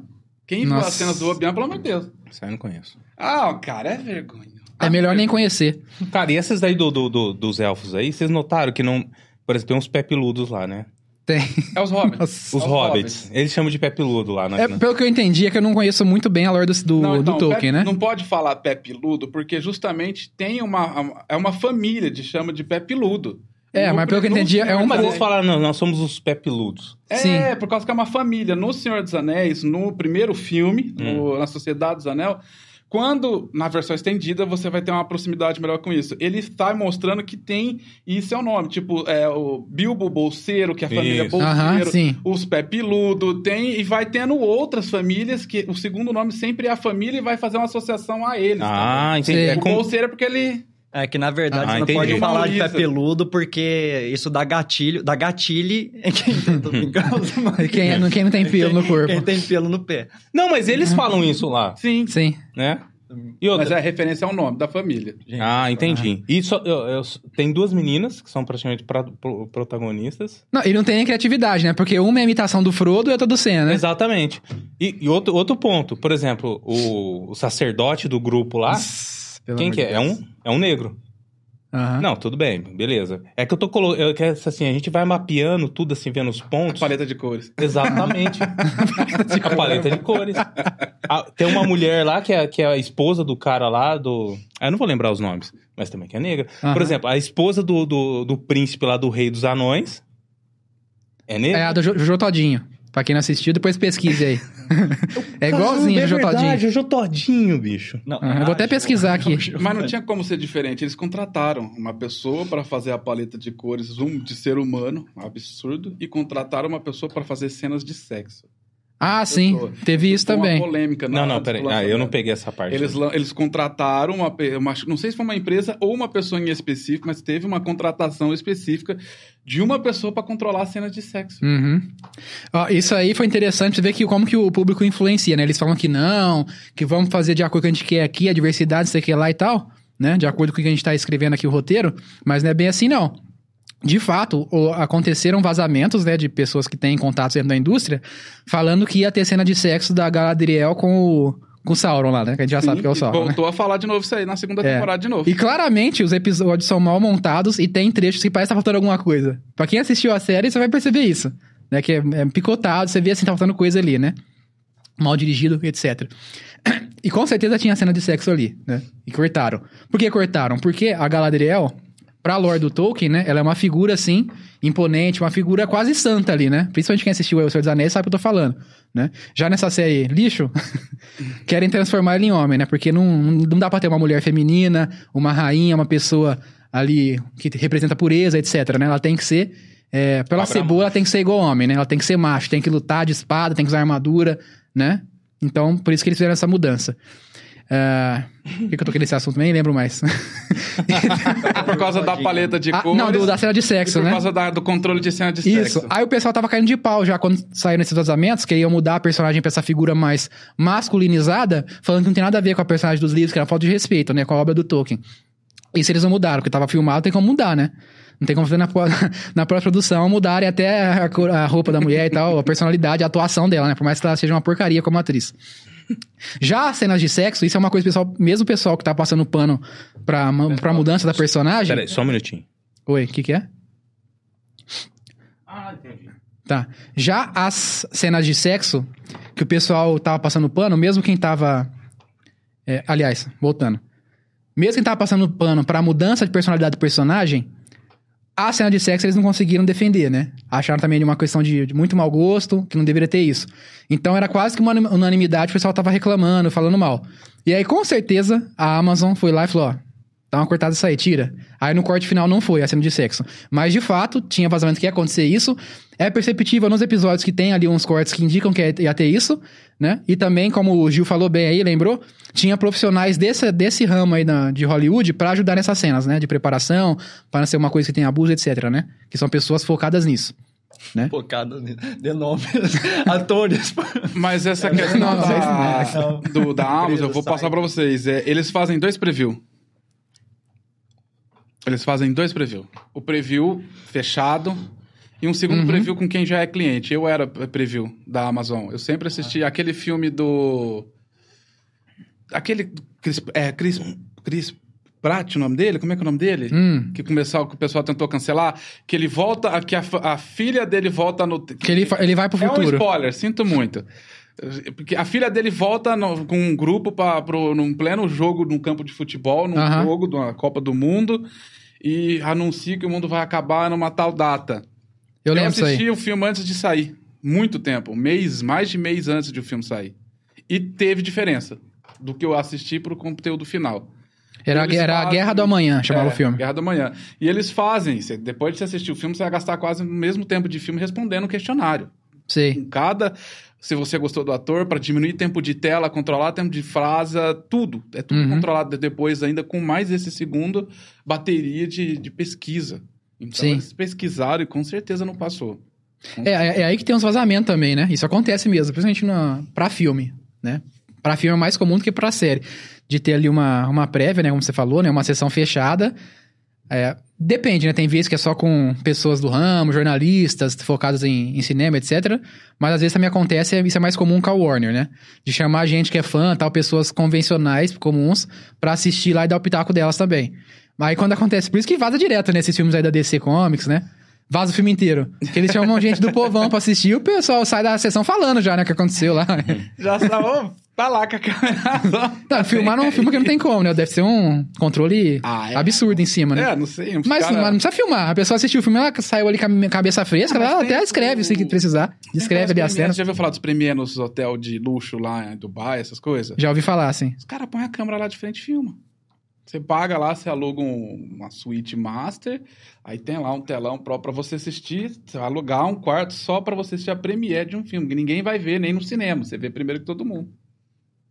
Quem viu Nossa. as cenas do Obi-Wan, pelo amor de Deus. Isso aí eu não conheço. Ah, cara, é vergonha. É melhor nem conhecer. Cara, e essas daí do, do- do- dos elfos aí, vocês notaram que não. Por exemplo, tem uns pé peludos lá, né? Tem. É os hobbits. Nossa. Os Os hobbits. Eles chamam de pé peludo lá, né? É, pelo que eu entendi, é que eu não conheço muito bem a lore do, do, Não, do então, Tolkien, pé- né? Não pode falar pé peludo, porque justamente tem uma. É uma família de chama de pé peludo. É, No mas pelo que eu entendi, é um dos Mas eles Anéis- falaram, não, nós somos os pé peludos. É, Sim. por causa que é uma família. No Senhor dos Anéis, no primeiro filme, Hum. no- na Sociedade dos Anel, quando, na versão estendida, você vai ter uma proximidade melhor com isso. Ele está mostrando que tem, e isso é o nome, tipo, é, o Bilbo Bolseiro, que é a família Isso. Bolseiro, sim. os Pé Piludo, tem, e vai tendo outras famílias, que o segundo nome sempre é a família e vai fazer uma associação a eles. Ah, entendi. É. O com- Bolseiro é porque ele... É que, na verdade, Ah, você não entendi. pode falar de pé peludo, porque isso dá gatilho, dá gatilho em quem brincando, mas- Quem, não- quem não tem pelo no corpo. Quem tem pelo no pé. Não, mas eles falam isso lá, Sim, Sim. né? E outra... mas é a referência ao nome da família. Ah, entendi. E só, eu, eu- tem duas meninas que são praticamente pra- pro- protagonistas. Não, e não tem nem criatividade, né? Porque uma é a imitação do Frodo e outra do Senna, né? Exatamente. E, e outro, outro ponto, por exemplo, o, o sacerdote do grupo lá, Pelo quem amor que de é? É Deus. um, é um negro. Aham. Não, tudo bem, beleza. É que eu tô colocando. assim, a gente vai mapeando tudo assim, vendo os pontos. Paleta de cores. Exatamente. a paleta de cores. Ah, tem uma mulher lá que é, que é a esposa do cara lá do. Ah, eu não vou lembrar os nomes, mas também que é negra. Aham. Por exemplo, a esposa do, do, do príncipe lá do rei dos anões. É negra? É a do Jo- Jojo Todinho. Pra quem não assistiu, depois pesquise aí. é igualzinho é a Jojo Todinho. verdade, o Jojo Todinho, bicho. Não, eu vou até pesquisar aqui. Mas não tinha como ser diferente. Eles contrataram uma pessoa para fazer a paleta de cores um de ser humano, um absurdo, e contrataram uma pessoa para fazer cenas de sexo. Ah, sim. Pessoa. Teve isso também. Uma polêmica. Não, não, peraí. Ah, eu não peguei essa parte. Eles, eles contrataram uma, uma. Não sei se foi uma empresa ou uma pessoa em específico, mas teve uma contratação específica de uma pessoa para controlar as cenas de sexo. Uhum. Ó, isso aí foi interessante, você ver que, como que o público influencia, né? Eles falam que não, que vamos fazer de acordo com o que a gente quer aqui, a diversidade, sei que lá e tal, né? De acordo com o que a gente tá escrevendo aqui o roteiro, mas não é bem assim, não. De fato, aconteceram vazamentos, né, de pessoas que têm contatos dentro da indústria, falando que ia ter cena de sexo da Galadriel com o, com o Sauron lá, né? Que a gente já sabe que é o Sauron, né? voltou a falar de novo isso aí na segunda É. temporada de novo. E claramente os episódios são mal montados e tem trechos que parece que tá faltando alguma coisa. Pra quem assistiu a série, você vai perceber isso. Né? Que é, é picotado, você vê assim, tá faltando coisa ali, né? Mal dirigido, etc. E com certeza tinha cena de sexo ali, né? E cortaram. Por que cortaram? Porque a Galadriel, pra lore do Tolkien, né? Ela é uma figura, assim, imponente, uma figura quase santa ali, né? Principalmente quem assistiu O Senhor dos Anéis sabe o que eu tô falando, né? Já nessa série lixo, querem transformar ele em homem, né? Porque não, não dá pra ter uma mulher feminina, uma rainha, uma pessoa ali que representa pureza, etc, né? Ela tem que ser... É, pela Cabra cebola, ela tem que ser igual homem, né? Ela tem que ser macho, tem que lutar de espada, tem que usar armadura, né? Então, por isso que eles fizeram essa mudança. Por que, que eu toquei nesse assunto? Nem lembro mais. por causa da paleta de Ah, cores. não, do- da cena de sexo, por né? causa da- do controle de cena de Isso. sexo. Aí o pessoal tava caindo de pau já quando saíram esses vazamentos, que iam mudar a personagem pra essa figura mais masculinizada, falando que não tem nada a ver com a personagem dos livros, que era falta de respeito, né? Com a obra do Tolkien. Isso eles não mudaram, porque tava filmado, tem como mudar, né? Não tem como fazer na, na pós-produção mudarem até a, a roupa da mulher e tal, a personalidade, a atuação dela, né? Por mais que ela seja uma porcaria como atriz. Já as cenas de sexo, isso é uma coisa, pessoal, mesmo o pessoal que tá passando pano pra, ma- pra mudança da personagem. Peraí, só um minutinho. Oi, o que, que é? Ah, entendi. Tá. Já as cenas de sexo, que o pessoal tava passando pano, mesmo quem tava. é, aliás, voltando. Mesmo quem tava passando pano pra mudança de personalidade do personagem, a cena de sexo eles não conseguiram defender, né? Acharam também de uma questão de, de muito mau gosto, que não deveria ter isso. Então era quase que uma unanimidade, o pessoal tava reclamando, falando mal. E aí, com certeza, a Amazon foi lá e falou: ó, dá uma cortada isso aí, tira. Aí no corte final não foi a cena de sexo. Mas de fato, tinha vazamento que ia acontecer isso. É perceptível nos episódios que tem ali uns cortes que indicam que ia ter isso, né? E também, como o Gil falou bem aí, lembrou? Tinha profissionais desse, desse ramo aí na, de Hollywood pra ajudar nessas cenas, né? De preparação, para não ser uma coisa que tem abuso, etc, né? Que são pessoas focadas nisso. Focado ni- de nomes, atores. Mas essa questão não, não, da, não. do, da Amazon, eu vou passar pra vocês. É, eles fazem dois preview. Eles fazem dois preview. O preview fechado e um segundo preview com quem já é cliente. Eu era preview da Amazon. Eu sempre assisti aquele filme do... Aquele... Chris, é, Chris, Chris Pratt, o nome dele? Como é que é o nome dele? Hum. Que começou, que o pessoal tentou cancelar. Que ele volta... Que a, a filha dele volta no... Que ele, ele vai pro É um futuro. spoiler, sinto muito. Porque a filha dele volta no- com um grupo para pro, num pleno jogo num campo de futebol, num Aham. jogo de uma Copa do Mundo, e anuncia que o mundo vai acabar numa tal data. Eu isso assisti o filme antes de sair. Muito tempo. Um mês, mais de mês antes de o filme sair. E teve diferença do que eu assisti pro conteúdo final. Era, Eles era a fazem- Guerra do Amanhã, chamava É, o filme. Guerra do Amanhã. E eles fazem, cê- depois de você assistir o filme, você vai gastar quase o mesmo tempo de filme respondendo um questionário. Sei. Em cada. Se você gostou do ator, para diminuir tempo de tela, controlar tempo de frase, tudo. É tudo Uhum. controlado depois, ainda com mais esse segundo bateria de, de pesquisa. Então Sim. eles pesquisaram e com certeza não passou. É, é, é aí que tem uns vazamentos também, né? Isso acontece mesmo, principalmente na, pra filme, né? Pra filme é mais comum do que pra série. De ter ali uma, uma prévia, né? Como você falou, né? Uma sessão fechada. É, depende, né? Tem vezes que é só com pessoas do ramo, jornalistas focados em, em cinema, etc. Mas às vezes também acontece, isso é mais comum com a Warner, né? De chamar gente que é fã, tal, pessoas convencionais, comuns, pra assistir lá e dar o pitaco delas também. Mas aí quando acontece, por isso que vaza direto nesses filmes aí da DC Comics, né? Vaza o filme inteiro. Que eles chamam gente do povão pra assistir e o pessoal sai da sessão falando já, né? O que aconteceu lá. Já estava. tá lá com a câmera. Não, filmar não filma que não tem como, né? Deve ser um controle Ah, é. absurdo em cima, né? É, não sei. uns Mas, cara- mas não precisa filmar. A pessoa assistiu o filme, ela saiu ali com a cabeça fresca, Ah, ela até escreve o- se precisar. Descreve ali a Os cena. premiers, Já ouviu falar dos premiers nos hotéis de luxo lá em Dubai, essas coisas? Já ouvi falar, assim. Os caras põem a câmera lá de frente e filma. Você paga lá, você aluga um- uma suíte master, aí tem lá um telão próprio pra você assistir, você vai alugar um quarto só pra você assistir a premiere de um filme, que ninguém vai ver nem no cinema, você vê primeiro que todo mundo.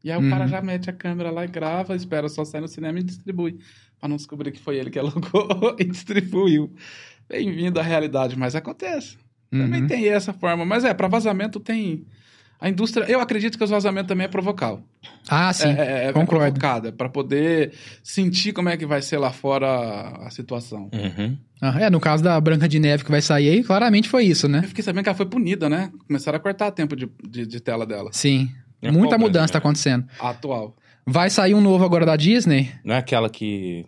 E aí Uhum. o cara já mete a câmera lá e grava, espera só sair no cinema e distribui, Pra não descobrir que foi ele que alugou e distribuiu. Bem-vindo à realidade, mas acontece. Também Uhum. tem essa forma, mas é, pra vazamento tem... A indústria, eu acredito que os vazamentos também é provocar. Ah, sim. É, é, é concordo. provocada, pra poder sentir como é que vai ser lá fora a situação. Uhum. Ah, é, no caso da Branca de Neve que vai sair aí, claramente foi isso, né? Eu fiquei sabendo que ela foi punida, né? Começaram a cortar tempo de, de, de tela dela. Sim. É Muita mudança Branca tá acontecendo. Atual. Vai sair um novo agora da Disney. Não é aquela que.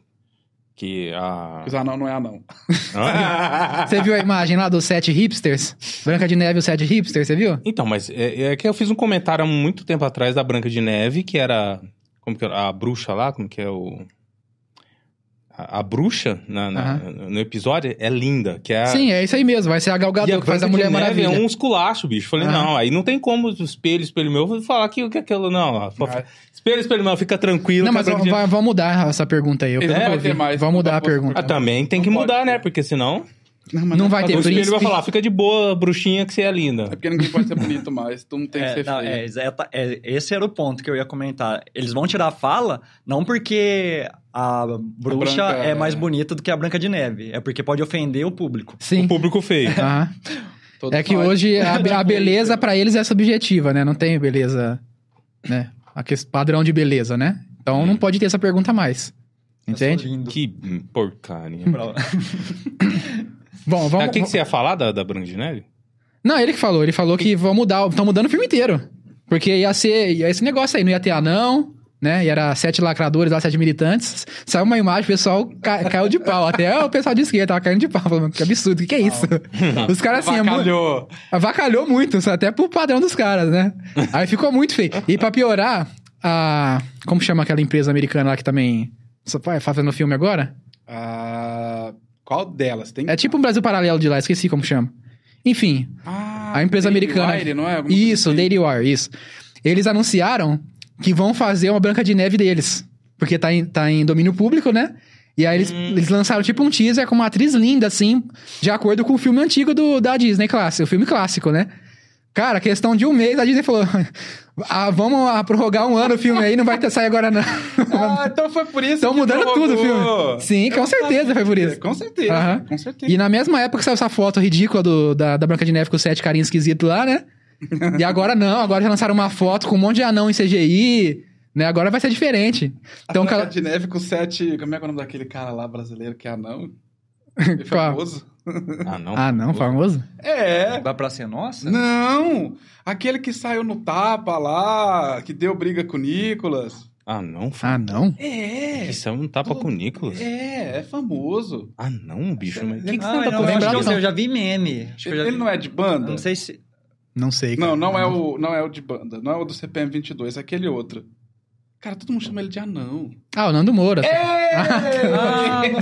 Que a. Os anão não é anão. Você viu a imagem lá dos sete hipsters? Branca de Neve e os sete hipsters, você viu? Então, mas é, é que eu fiz um comentário há muito tempo atrás da Branca de Neve, que era. Como que era? A bruxa lá, como que é o. A, a bruxa na, na- no episódio é linda, que é a. Sim, é isso aí mesmo. Vai ser a Gal a que faz a Mulher Neve Maravilha. é um esculacho, bicho. Falei, Aham. não, aí não tem como o espelho, espelho meu, vou falar que o que é aquilo, não. Vai. Espelho, espelho meu, fica tranquilo. Não, que mas vamos, vamos mudar essa pergunta aí. Eu Ele quero não vai ter mais, Vamos não mudar vai a pergunta. Ah, também tem que Não mudar, pode né? Porque senão Não vai ter o espelho vai príncipe. falar, fica de boa, bruxinha, que você é linda. É porque ninguém pode ser bonito mais. Tu não tem que É, ser não, feio. é, exata- é, esse era o ponto que eu ia comentar. Eles vão tirar a fala, não porque a bruxa branca é é- mais bonita do que a Branca de Neve. É porque pode ofender o público. Sim. O público feio. É que hoje a, a beleza pra eles é subjetiva, né? Não tem beleza, né? A ques- padrão de beleza, né? Então não pode ter essa pergunta mais. Entende? Que hum, porcaria. Bom, Ah, vamos. O que, que você ia falar da, da Branca de Neve? Não, ele que falou. Ele falou que vão mudar. Estão mudando o filme inteiro. Porque ia ser ia esse negócio aí. Não ia ter anão, né? E era sete lacradores lá, sete militantes. Saiu uma imagem, o pessoal ca- caiu de pau. Até o pessoal de esquerda tava caindo de pau. Falando, que absurdo, o que, que é isso? Os caras assim... é Avacalhou. Avacalhou muito, até pro padrão dos caras, né? Aí ficou muito feio. E pra piorar, a. Como chama aquela empresa americana lá que também. Fazendo filme agora? Ah, qual delas? Tem... É tipo um Brasil Paralelo de lá, esqueci como chama. Enfim, Ah, a empresa Daily americana. Wire, não é? Alguma Isso, assim. Daily Wire, isso. Eles anunciaram que vão fazer uma Branca de Neve deles. Porque tá em, tá em domínio público, né? E aí eles, Hum. eles lançaram tipo um teaser com uma atriz linda, assim, de acordo com o filme antigo do, da Disney clássico, o filme clássico, né? Cara, questão de um mês, a Disney falou: ah, vamos ah, prorrogar um ano o filme aí, não vai ter sair agora não. Ah, então foi por isso Estão que mudando prorrogou. tudo o filme. Sim, com Eu certeza sabia. foi por isso. Com certeza, com certeza. E na mesma época saiu essa foto ridícula do, da, da Branca de Neve com os sete carinhos esquisitos lá, né? E agora não, agora já lançaram uma foto com um monte de anão em CGI, né? Agora vai ser diferente. Então, a cara... de Neve com sete... Como é que é o nome daquele cara lá brasileiro que é anão? Ele é famoso. Ah, não. Ah, não, famoso? É. Vai pra ser nossa? Não! Aquele que saiu no tapa lá, que deu briga com o Nicolas. Ah, não. Ah, não? É. Isso é um tapa com o Nicolas. É, é famoso. Ah, não, bicho. Mas que, que Ah, você não, tá eu, acho lembrado, que eu, não. eu já vi meme. Acho que eu já Ele vi. não é de banda? Não sei se... Não sei. cara. Não, não é o, não é o de banda. Não é o do CPM 22, é aquele outro. Cara, todo mundo chama ele de anão. Ah, o Nando Moura.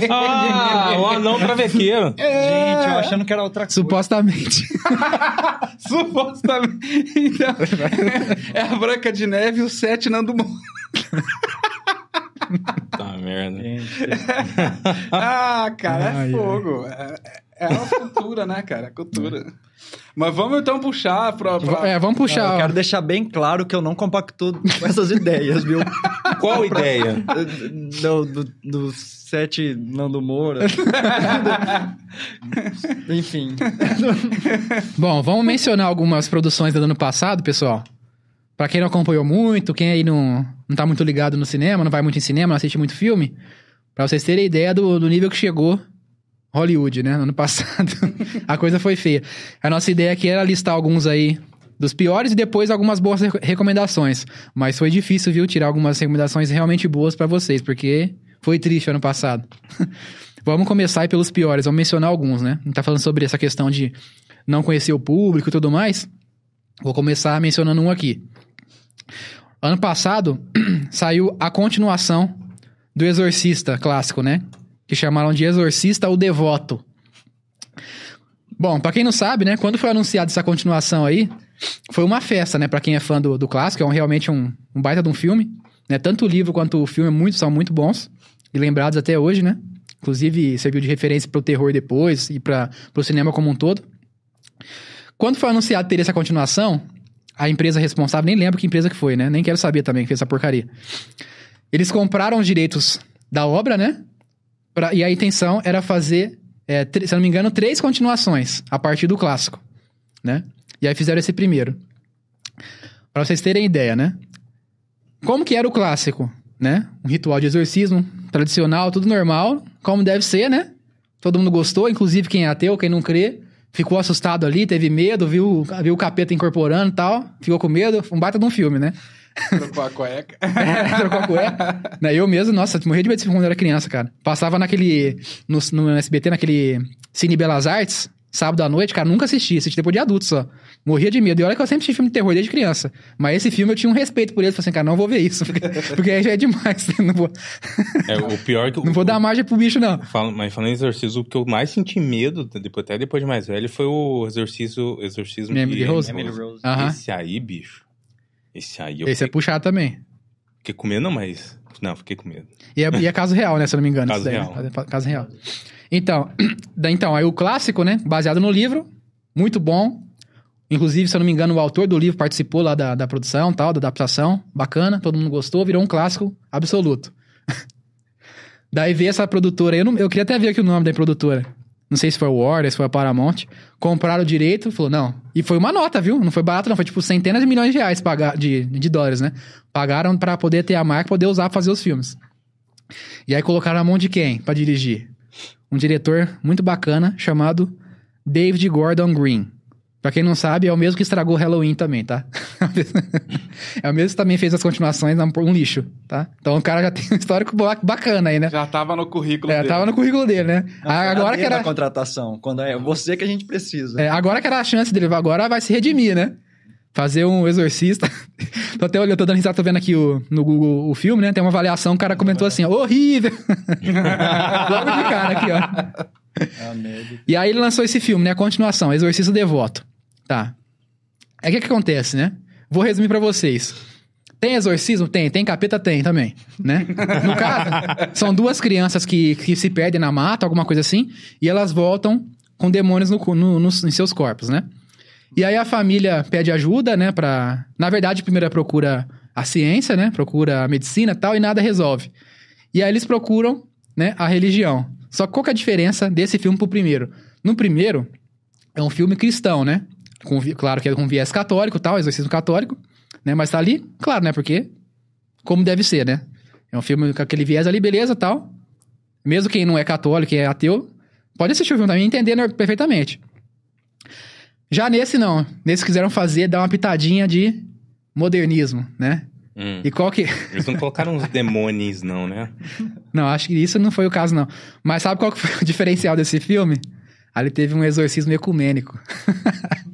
Ah, o anão travequeiro. Gente, eu achando que era outra coisa. Supostamente. Supostamente. Então, é a Branca de Neve e o Sete Nando Moura. Tá merda. Gente, Ah, cara, é Ai, fogo. É, é a cultura, né, cara? É cultura. Mas vamos então puxar pra. pra- É, vamos puxar. eu quero deixar bem claro que eu não compacto com essas ideias, viu? Qual ideia? do, do, do sete Nando Moura. Enfim. Bom, vamos mencionar algumas produções do ano passado, pessoal. Pra quem não acompanhou muito, quem aí não, não tá muito ligado no cinema, não vai muito em cinema, não assiste muito filme, pra vocês terem ideia do, do nível que chegou Hollywood, né? No ano passado. a coisa foi feia. A nossa ideia aqui era listar alguns aí dos piores e depois algumas boas re- recomendações. Mas foi difícil, viu, tirar algumas recomendações realmente boas pra vocês, porque foi triste ano passado. Vamos começar pelos piores, vamos mencionar alguns, né? A gente tá falando sobre essa questão de não conhecer o público e tudo mais. Vou começar mencionando um aqui. Ano passado saiu a continuação do Exorcista clássico, né? Que chamaram de Exorcista o Devoto. Bom, pra quem não sabe, né? Quando foi anunciada essa continuação aí, foi uma festa, né? Pra quem é fã do, do clássico, é um, realmente um, um baita de um filme. Né? Tanto o livro quanto o filme é muito, são muito bons e lembrados até hoje, né? Inclusive, serviu de referência pro terror depois e para pro cinema como um todo. Quando foi anunciado ter essa continuação, a empresa responsável, nem lembro que empresa que foi, né? Nem quero saber também que fez essa porcaria. Eles compraram os direitos da obra, né? Pra- e a intenção era fazer, é, se eu não me engano, três continuações a partir do clássico, né? E aí fizeram esse primeiro. Pra vocês terem ideia, né? Como que era o clássico, né? Um ritual de exorcismo tradicional, tudo normal, como deve ser, né? Todo mundo gostou, inclusive quem é ateu, quem não crê, ficou assustado ali, teve medo, viu, viu o capeta incorporando e tal, ficou com medo, um baita de um filme, né? Trocou a cueca. Trocou a cueca. Né, Eu mesmo, nossa, morri de medo desse filme quando eu era criança, cara. Passava naquele. No, no SBT, naquele Cine Belas Artes, sábado à noite, cara, nunca assisti. Assisti depois de adulto só. Morria de medo. E olha que eu sempre assisti filme de terror desde criança. Mas esse filme eu tinha um respeito por ele. Falei assim, cara, não vou ver isso. Porque, porque aí já é demais. Não vou, É, o pior que... não vou dar margem pro bicho, não. Fala- Mas falando em exorcismo, o que eu mais senti medo, depois, até depois de mais velho, foi o exorcismo, exorcismo Emily Rose? Emily Rose. Aham. Esse aí, bicho. Esse aí eu Esse é fiquei, puxado também. fiquei com medo, não, mas... Não, fiquei com medo. E é, e é caso real, né? Se eu não me engano. Caso daí, real. né? Caso real. Então, então, aí o clássico, né? Baseado no livro. Muito bom. Inclusive, se eu não me engano, o autor do livro participou lá da, da produção tal, da adaptação. Bacana, todo mundo gostou, virou um clássico absoluto. Daí veio essa produtora, eu, não, eu queria até ver aqui o nome da produtora. Não sei se foi o Warner, se foi a Paramount. Compraram o direito, falou, não. E foi uma nota, viu? Não foi barato, não. Foi tipo centenas de milhões de reais pagar, de, de dólares, né? Pagaram pra poder ter a marca, poder usar pra fazer os filmes. E aí colocaram a mão de quem pra dirigir? Um diretor muito bacana chamado David Gordon Green. Pra quem não sabe, é o mesmo que estragou Halloween também, tá? é o mesmo que também fez as continuações, é um lixo, tá? Então o cara já tem um histórico ba- bacana aí, né? Já tava no currículo É, dele. tava no currículo dele, né? Ah, agora que era, contratação, quando é você que a gente precisa. é, agora que era a chance dele, agora vai se redimir, né? Fazer um exorcista. tô até olhando, tô dando risada, tô vendo aqui o, no Google o filme, né? Tem uma avaliação, o cara comentou assim, ó, horrível! Logo de cara aqui, ó. Ah, merda. E aí ele lançou esse filme, né? A continuação, Exorcista Devoto. Tá. Aí o que que acontece, né? Vou resumir pra vocês. Tem exorcismo? Tem. Tem capeta? Tem também, né? No caso, são duas crianças que, que se perdem na mata, alguma coisa assim, e elas voltam com demônios no, no- nos, em seus corpos, né? E aí a família pede ajuda, né? Pra... Na verdade, primeiro procura a ciência, né? Procura a medicina e tal, e nada resolve. E aí eles procuram, né, a religião. Só qual que é a diferença desse filme pro primeiro? No primeiro, é um filme cristão, né? Com, claro que é com viés católico tal, exorcismo católico, né? Mas tá ali, claro, né? Porque como deve ser, né? É um filme com aquele viés ali, beleza, tal. Mesmo quem não é católico, quem é ateu, pode assistir o filme também e entender né, perfeitamente. Já nesse, não. Nesse quiseram fazer, dar uma pitadinha de modernismo, né? Hum. E qual que... Eles não colocaram uns demônios, não, né? Não, acho que isso não foi o caso, não. Mas sabe qual que foi o diferencial desse filme? Ali teve um exorcismo ecumênico.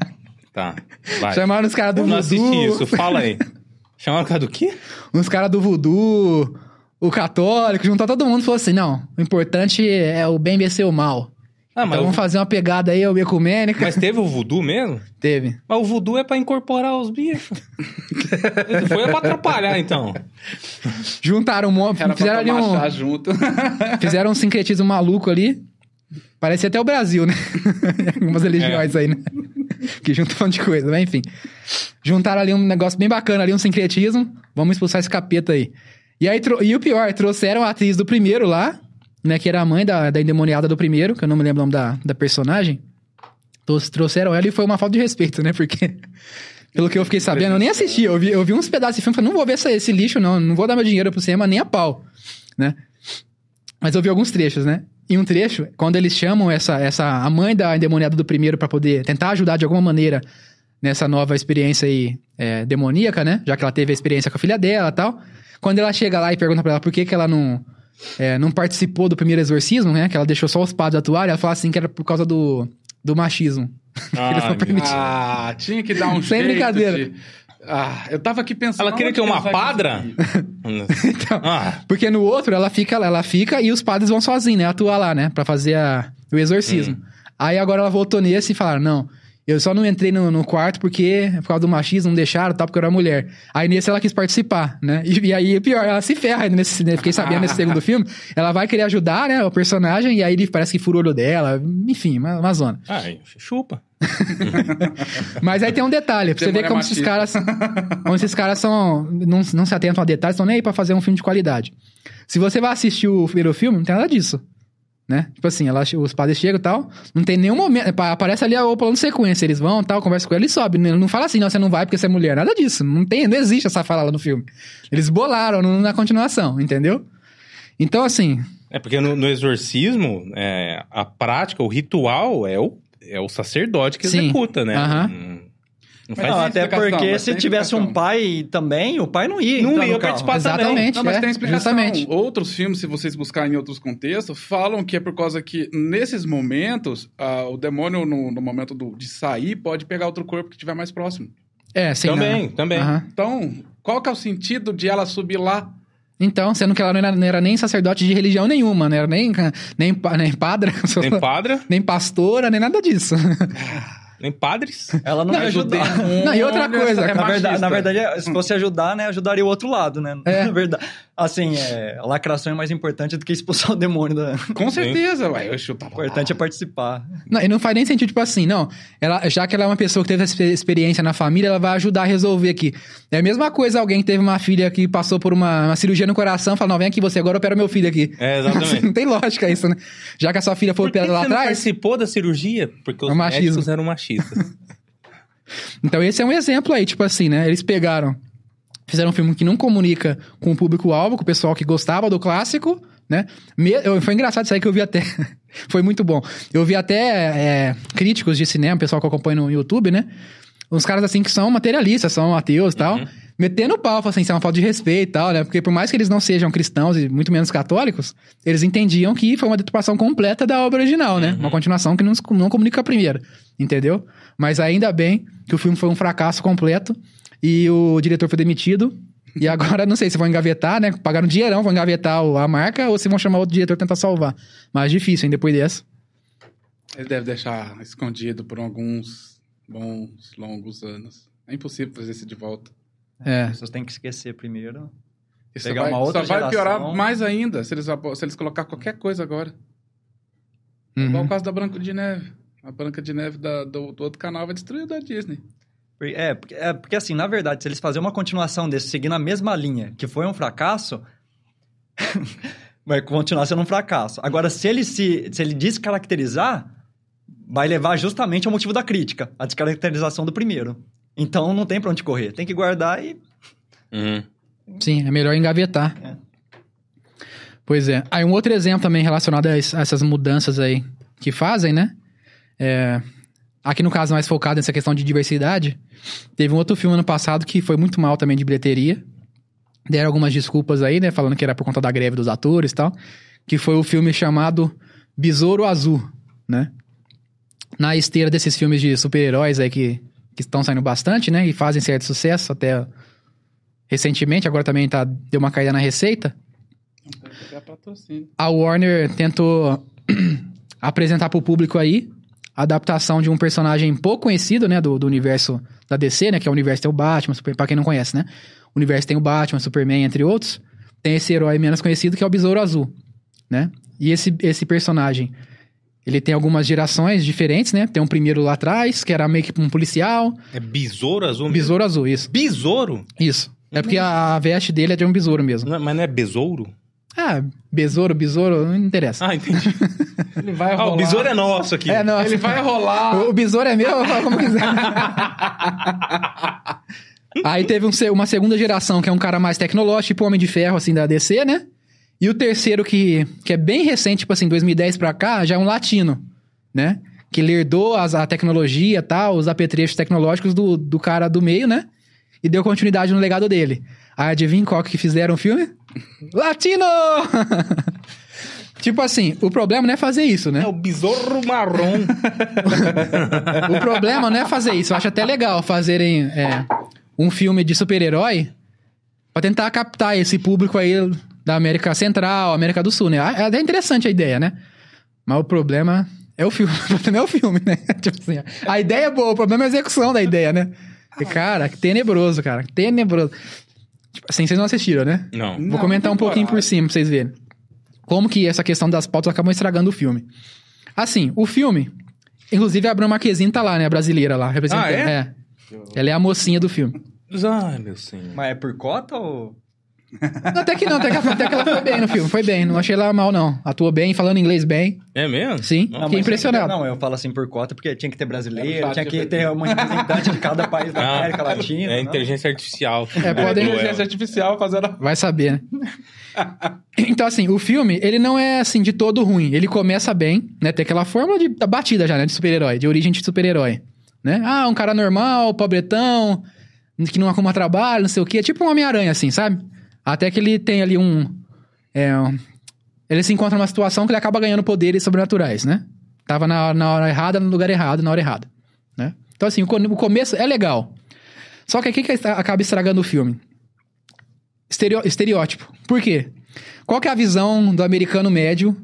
Tá. Vai. Chamaram os caras do Eu não voodoo. assisti isso, fala aí. Chamaram o cara do quê? Uns caras do voodoo, o católico, juntou todo mundo e falou assim: não, o importante é o bem vencer o mal. Ah, mas, então vamos o- fazer uma pegada aí, o ecumênica. mas teve o voodoo mesmo? Teve. Mas o voodoo é pra incorporar os bichos. Foi pra atrapalhar, então. Juntaram um monte, Era fizeram ali um, junto. fizeram um sincretismo maluco ali. Parecia até o Brasil, né? Algumas religiões aí, né? Que juntam um monte de coisa, mas enfim. Juntaram ali um negócio bem bacana ali, um sincretismo. Vamos expulsar esse capeta aí. E aí, e o pior, trouxeram a atriz do primeiro lá, né? Que era a mãe da, da endemoniada do primeiro, que eu não me lembro o nome da, da personagem. Trou- Trouxeram ela e foi uma falta de respeito, né? Porque, pelo que eu fiquei sabendo, eu nem assisti. Eu vi, eu vi uns pedaços de filme e falei, não vou ver esse, esse lixo, não. Não vou dar meu dinheiro pro cinema nem a pau, né? Mas eu vi alguns trechos, né? E um trecho, quando eles chamam essa, essa a mãe da endemoniada do primeiro pra poder tentar ajudar de alguma maneira nessa nova experiência aí é, demoníaca, né? Já que ela teve a experiência com a filha dela e tal. Quando ela chega lá e pergunta pra ela por que, que ela não, é, não participou do primeiro exorcismo, né? Que ela deixou só os padres atuarem, ela fala assim que era por causa do, do machismo. Permitiram. Ah, tinha que dar um Sem jeito brincadeira. de- Ah, eu tava aqui pensando... Ela queria ter uma padra? Então, Ah, Porque no outro ela fica, ela fica e os padres vão sozinhos, né? Atuar lá, né? Pra fazer a- o exorcismo. Aí agora ela voltou nesse e falaram: não, eu só não entrei no, no quarto porque, por causa do machismo, não deixaram, tal, porque eu era mulher. Aí nesse ela quis participar, né? E, e aí, pior, ela se ferra nesse, né? Fiquei sabendo nesse segundo filme. Ela vai querer ajudar, né? O personagem, e aí ele parece que fura o olho dela. Enfim, uma, uma zona. ai, chupa. Mas aí tem um detalhe, pra você ver como é esses caras. como esses caras são. Não, não se atentam a detalhes, estão nem aí pra fazer um filme de qualidade. Se você vai assistir o primeiro filme, não tem nada disso. Né? Tipo assim, ela, os padres chegam e tal. Não tem nenhum momento. pa- Aparece ali o plano de sequência. Eles vão tal, conversa com ela e sobe. Ele não fala assim, não, você não vai porque você é mulher. Nada disso. Não tem, não existe essa fala lá no filme. Eles bolaram no- na continuação, entendeu? Então, assim, É porque no, no exorcismo, é, a prática, o ritual é o, é o sacerdote que Sim. executa, né? Aham. Não, não faz Não, até porque se tivesse um pai também, o pai não ia Não ia participar também. exatamente. Não, mas é, tem explicação. Justamente. Outros filmes, se vocês buscarem em outros contextos, falam que é por causa que nesses momentos, ah, o demônio, no, no momento do- de sair, pode pegar outro corpo que estiver mais próximo. É, sim. Também, né? também. Aham. Então, qual que é o sentido de ela subir lá? Então, sendo que ela não era, não era nem sacerdote de religião nenhuma, não era nem, nem, nem padre, Nem padra, nem pastora, nem nada disso. nem padres. Ela não, Não, ia ajudar. Não, e outra coisa, é na, verdade, machista. na verdade, é, se fosse ajudar, né, ajudaria o outro lado, né? É. Na verdade, assim, é, a lacração é mais importante do que expulsar o demônio. Da... Com certeza, ué. Eu chutava. O importante é participar. Não, e não faz nem sentido, tipo assim, não. Ela, já que ela é uma pessoa que teve essa experiência na família, ela vai ajudar a resolver aqui. É a mesma coisa alguém que teve uma filha que passou por uma, uma cirurgia no coração, fala, não, vem aqui você, agora opera meu filho aqui. É, exatamente. Assim, não tem lógica isso, né? Já que a sua filha foi operada lá atrás. participou da cirurgia? Porque os É machismo. médicos eram machistas. Então esse é um exemplo aí, tipo assim, né? Eles pegaram Fizeram um filme que não comunica com o público-alvo, com o pessoal que gostava do clássico, né? Me- foi engraçado isso aí que eu vi até. foi muito bom. Eu vi até é, críticos de cinema, pessoal que eu acompanho no YouTube, né? Uns caras assim que são materialistas, são ateus e tal, metendo o pau, assim, isso é uma falta de respeito e tal, né? Porque por mais que eles não sejam cristãos e muito menos católicos, eles entendiam que foi uma deturpação completa da obra original, né? Uma continuação que não, não comunica com a primeira, entendeu? Mas ainda bem que o filme foi um fracasso completo e o diretor foi demitido. E agora, não sei se vão engavetar, né? Pagaram um dinheirão, vão engavetar a marca ou se vão chamar outro diretor tentar salvar. Mas difícil, hein? Depois dessa. Ele deve deixar escondido por alguns bons, longos anos. É impossível trazer isso de volta. É. As pessoas têm que esquecer primeiro. Isso Pegar vai, uma outra só vai geração. piorar mais ainda se eles, se eles colocar qualquer coisa agora. Igual Uhum. o caso da Branca de Neve. A Branca de Neve da- do, do outro canal vai destruir o da Disney. É porque, é, porque assim, na verdade, se eles fazerem uma continuação desse, seguindo a mesma linha, que foi um fracasso, vai continuar sendo um fracasso. Agora, se ele se, se ele descaracterizar, vai levar justamente ao motivo da crítica, a descaracterização do primeiro. Então, não tem pra onde correr. Tem que guardar e... Uhum. Sim, é melhor engavetar. É. Pois é. Aí um outro exemplo também relacionado a a essas mudanças aí que fazem, né? É, aqui no caso mais focado nessa questão de diversidade, teve um outro filme ano passado que foi muito mal também de bilheteria. Deram algumas desculpas aí, né? Falando que era por conta da greve dos atores e tal. Que foi o filme chamado Besouro Azul, né? Na esteira desses filmes de super-heróis aí que, que estão saindo bastante, né? E fazem certo sucesso até recentemente, agora também tá, deu uma caída na receita. Patrocínio. A Warner tentou apresentar pro público aí adaptação de um personagem pouco conhecido, né, do, do universo da DC, né, que é o universo tem o Batman, super, pra quem não conhece, né? O universo tem o Batman, Superman, entre outros. Tem esse herói menos conhecido que é o Besouro Azul, né? E esse, esse personagem, ele tem algumas gerações diferentes, né? Tem um primeiro lá atrás, que era meio que um policial. É besouro azul mesmo? Besouro Azul, isso. Besouro? Isso. É porque a, a veste dele é de um besouro mesmo. Não mas não é besouro? Ah, besouro, besouro, não interessa. Ah, entendi. Ele vai ah, rolar. o besouro é nosso aqui. É, não. Ele vai rolar. O, o besouro é meu, eu falo como quiser. Aí teve um uma segunda geração, que é um cara mais tecnológico, tipo Homem de Ferro, assim, da DC, né? E o terceiro, que, que é bem recente, tipo assim, 2010 pra cá, já é um latino, né? Que ele herdou as, a tecnologia, tal, os apetrechos tecnológicos do, do cara do meio, né? E deu continuidade no legado dele. Adivinha qual que fizeram o filme? Latino! tipo assim, o problema não é fazer isso, né? É o besouro marrom. O problema não é fazer isso. Eu acho até legal fazerem é, um filme de super-herói pra tentar captar esse público aí da América Central, América do Sul, né? É até interessante a ideia, né? Mas o problema é o filme. O problema é o filme, né? Tipo assim, a ideia é boa, o problema é a execução da ideia, né? E, cara, que tenebroso, cara. Tenebroso. Tipo assim, vocês não assistiram, né? Não. Não, Vou comentar um não tem pouquinho por cima pra vocês verem. Como que essa questão das pautas acabou estragando o filme. Assim, o filme... Inclusive, a Bruna Marquezine tá lá, né? A brasileira lá, representando. Ah, é? é. Ela é a mocinha do filme. Ai, meu senhor. Mas é por cota ou... Não, até que não, até que, até que ela foi bem no filme. Foi bem, não achei ela mal, não. Atuou bem, falando inglês bem. É mesmo? Sim, Não, fiquei impressionado. Não, eu falo assim por cota, porque tinha que ter brasileiro, É, tinha que ter uma representante de cada país da Ah, América Latina. É não? inteligência artificial. É, podem- Cruel. Inteligência artificial fazendo. Vai saber, né? Então, assim, o filme, ele não é, assim, de todo ruim. Ele começa bem, né? Tem aquela fórmula de, da batida já, né? De super-herói, de origem de super-herói. Né? Ah, um cara normal, pobretão, que não arruma trabalho, não sei o quê. É tipo um Homem-Aranha, assim, sabe? Até que ele tem ali um... é, ele se encontra numa situação que ele acaba ganhando poderes sobrenaturais, né? Tava na, na hora errada, no lugar errado, na hora errada, né? Então, assim, o, o começo é legal. Só que o que, acaba estragando o filme? Estereo- estereótipo. Por quê? Qual que é a visão do americano médio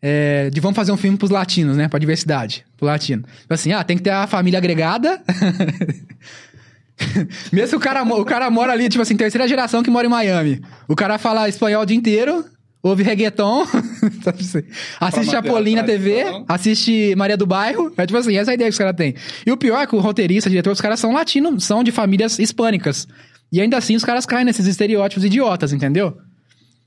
é, de vamos fazer um filme pros latinos, né? Pra diversidade, pro latino. Tipo Assim, ah, tem que ter a família agregada. Mesmo o cara, o cara mora ali, tipo assim, terceira geração que mora em Miami. O cara fala espanhol o dia inteiro, ouve reggaeton, assim? assiste Chapolin na TV, assiste Maria do Bairro. É tipo assim, essa é a ideia que os caras têm. E o pior é que o roteirista, o diretor, os caras são latinos, são de famílias hispânicas. E ainda assim os caras caem nesses estereótipos idiotas, entendeu?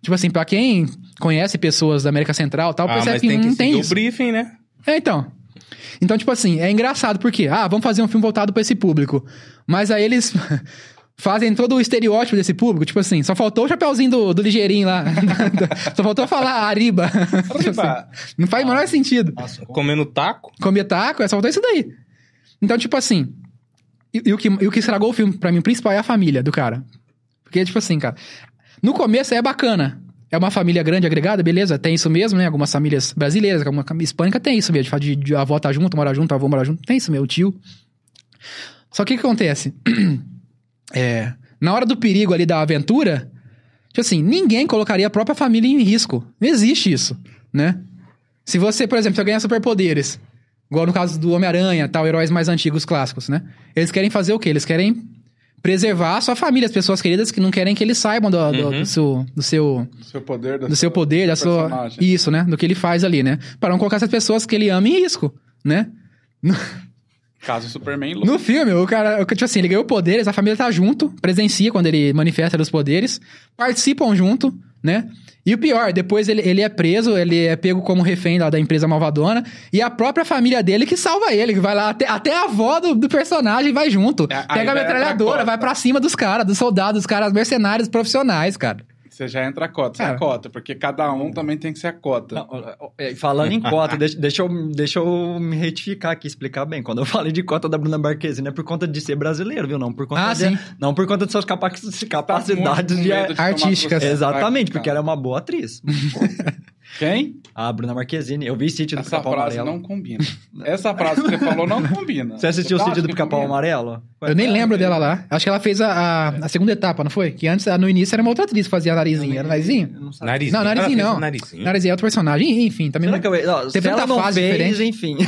Tipo assim, pra quem conhece pessoas da América Central e tal, Ah, percebe que tem não que tem seguir o isso. briefing, né? É, então. Então, tipo assim, é engraçado porque, ah, vamos fazer um filme voltado pra esse público. Mas aí eles fazem todo o estereótipo desse público. Tipo assim, só faltou o chapeuzinho do, do ligeirinho lá. só faltou falar Ariba. Tipo assim, não faz o menor sentido. Nossa, Comendo taco. Comer taco, é só faltou isso daí. Então, tipo assim. E, e o que, e o que estragou o filme, pra mim, principal é a família do cara. Porque, tipo assim, cara. No começo é bacana. É uma família grande, agregada, beleza, tem isso mesmo, né? Algumas famílias brasileiras, alguma hispânica tem isso mesmo. De, de, de a avó tá junto, mora junto, a avó mora junto. Tem isso mesmo, o tio. Só que o que acontece? É, na hora do perigo ali da aventura, tipo assim, ninguém colocaria a própria família em risco. Não existe isso, né? Se você, por exemplo, se eu ganhar superpoderes, igual no caso do Homem-Aranha, tal, heróis mais antigos clássicos, né? Eles querem fazer o quê? Eles querem preservar a sua família, as pessoas queridas que não querem que eles saibam do, do- Uhum. do seu, do seu Do seu poder, da do seu poder, da sua. personagem. Isso, né? Do que ele faz ali, né? Para não colocar essas pessoas que ele ama em risco, né? Caso Superman No filme, o cara, tipo assim, ele ganhou poderes, a família tá junto, presencia quando ele manifesta os poderes, participam junto, né? E o pior, depois ele, ele é preso, ele é pego como refém lá da empresa malvadona, e a própria família dele que salva ele, que vai lá, até, até a avó do, do personagem vai junto. É, Pega a vai pra metralhadora, vai pra cima dos caras, dos soldados, dos caras mercenários profissionais, cara. Você já entra a cota, você é a Cara. cota, porque cada um também tem que ser a cota. Não, é, falando em cota, deixa, deixa, eu, deixa eu me retificar aqui, explicar bem. Quando eu falei de cota da Bruna Marquezine, é por conta de ser brasileiro, viu? Não por conta, Ah, de, sim. não por conta de suas capa- capacidades Muito de... tomar artísticas. Exatamente, porque ela é uma boa atriz. Quem? A Bruna Marquezine. Eu vi sítio do Essa Pica-Pau frase Amarelo. não combina. Essa frase que você falou não combina. Você assistiu o sítio do Pica-Pau? Amarelo? Eu nem lembro dela lá. Acho que ela fez a, a, a segunda etapa, não foi? Que antes, no início, era uma outra atriz que fazia narizinho. Era narizinho? Não sabia. Narizinho. Não, narizinho não. Narizinho. Narizinho é outro personagem. Enfim, também Será não... que eu... Não, se ela não fase fez, diferente. enfim.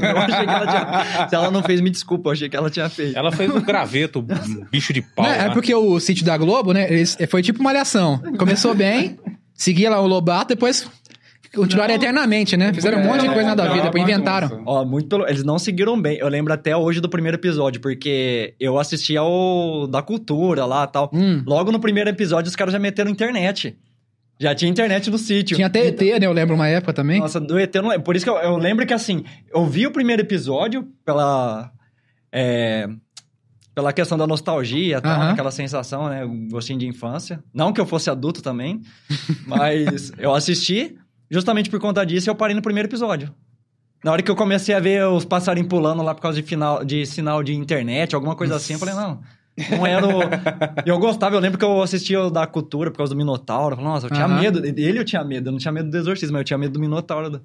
eu achei que ela tinha... Se ela não fez, me desculpa. Eu achei que ela tinha feito. Ela fez um graveto, um bicho de pau. Não, é lá. porque o sítio da Globo, né? foi tipo uma alhação. Começou bem, seguia lá o Lobato, depois continuaram eternamente, né? Fizeram um monte de É, coisa nada a ver, é uma depois inventaram. Ó, muito. Eles não seguiram bem. Eu lembro até hoje do primeiro episódio, porque eu assisti ao da cultura lá e tal. Hum. Logo no primeiro episódio, os caras já meteram internet. Já tinha internet no sítio. Tinha até ET, né? Eu lembro uma época também. Nossa, do ET eu não lembro. Por isso que eu, eu lembro que, assim, eu vi o primeiro episódio pela... é, pela questão da nostalgia, tal, Aham. aquela sensação, né? Um gostinho de infância. Não que eu fosse adulto também, mas eu assisti justamente por conta disso eu parei no primeiro episódio. Na hora que eu comecei a ver os passarinhos pulando lá por causa de, final, de sinal de internet, alguma coisa assim, eu falei, não... Não era o... Eu gostava, eu lembro que eu assistia o da cultura por causa do Minotauro. Eu falei, nossa, eu tinha Aham. medo. Dele eu tinha medo. Eu não tinha medo do exorcismo, mas eu tinha medo do Minotauro.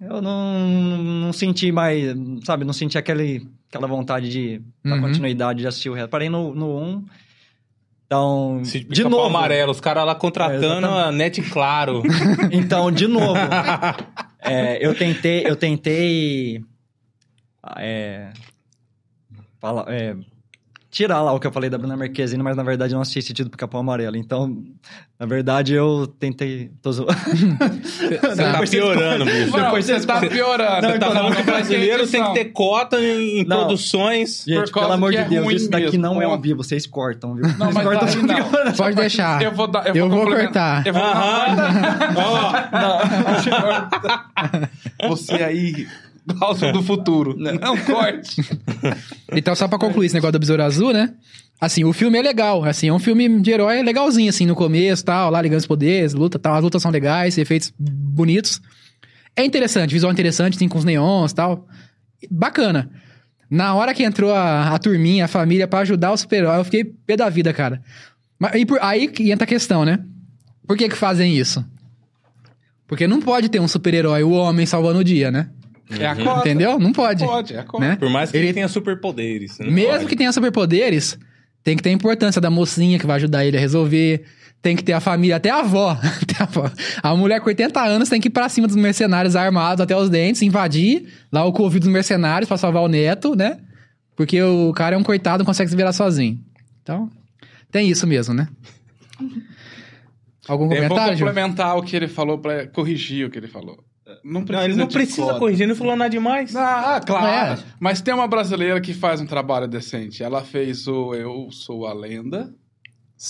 Eu não, não senti mais, sabe, não senti aquele, aquela vontade de dar Uhum. continuidade de assistir o resto. Parei no, no 1. Então, Esse de novo. amarelo, os caras lá É, contratando exatamente. a Net Claro. Então, de novo. é, eu tentei, eu tentei é, fala- é, tirar lá o que eu falei da Bruna Marquezine, mas na verdade eu não assisti Sítio do Pica-Pau Amarelo. Então, na verdade, eu tentei... Tô zoando. Você tá vocês- piorando, bicho. Você tá piorando. Não, Você tá então, falando que o brasileiro tem que ter cota em, Não. produções. Gente, pelo amor de é Deus, isso daqui mesmo, não é ao vivo, vocês cortam, viu? Não, Vocês mas cortam não. Pode deixar. Eu vou, dar, eu Eu vou, vou cortar. Eu vou. Não. Você aí, Glaucio do futuro. Não, corte. Então, só pra concluir esse negócio do Besouro Azul, né? Assim, o filme é legal. Assim, é um filme de herói legalzinho, assim, no começo, tal, lá ligando os poderes, luta, tal. As lutas são legais, efeitos bonitos. É interessante, visual interessante, tem com os neons tal. Bacana. Na hora que entrou a, a turminha, a família, pra ajudar o super-herói, eu fiquei pé da vida, cara. Mas, e por- aí que entra a questão, né? Por que que fazem isso? Porque não pode ter um super-herói, o homem salvando o dia, né? É a cota. Entendeu? Não pode. Pode, é a cota. Né? Por mais que ele tenha superpoderes. não Mesmo pode. que tenha superpoderes, tem que ter a importância da mocinha que vai ajudar ele a resolver. Tem que ter a família, até a avó. Até a, avó. a mulher com 80 anos tem que ir pra cima dos mercenários armados até os dentes, invadir lá o covil dos mercenários pra salvar o neto, né? Porque o cara é um coitado, não consegue se virar sozinho. Então, tem isso mesmo, né? Algum Eu vou comentário, Ju? complementar o que ele falou pra corrigir o que ele falou. Não Não, precisa, ele não de precisa cota. corrigir, ele não falou nada demais. Ah, claro. É. Mas tem uma brasileira que faz um trabalho decente. Ela fez o Eu Sou a Lenda.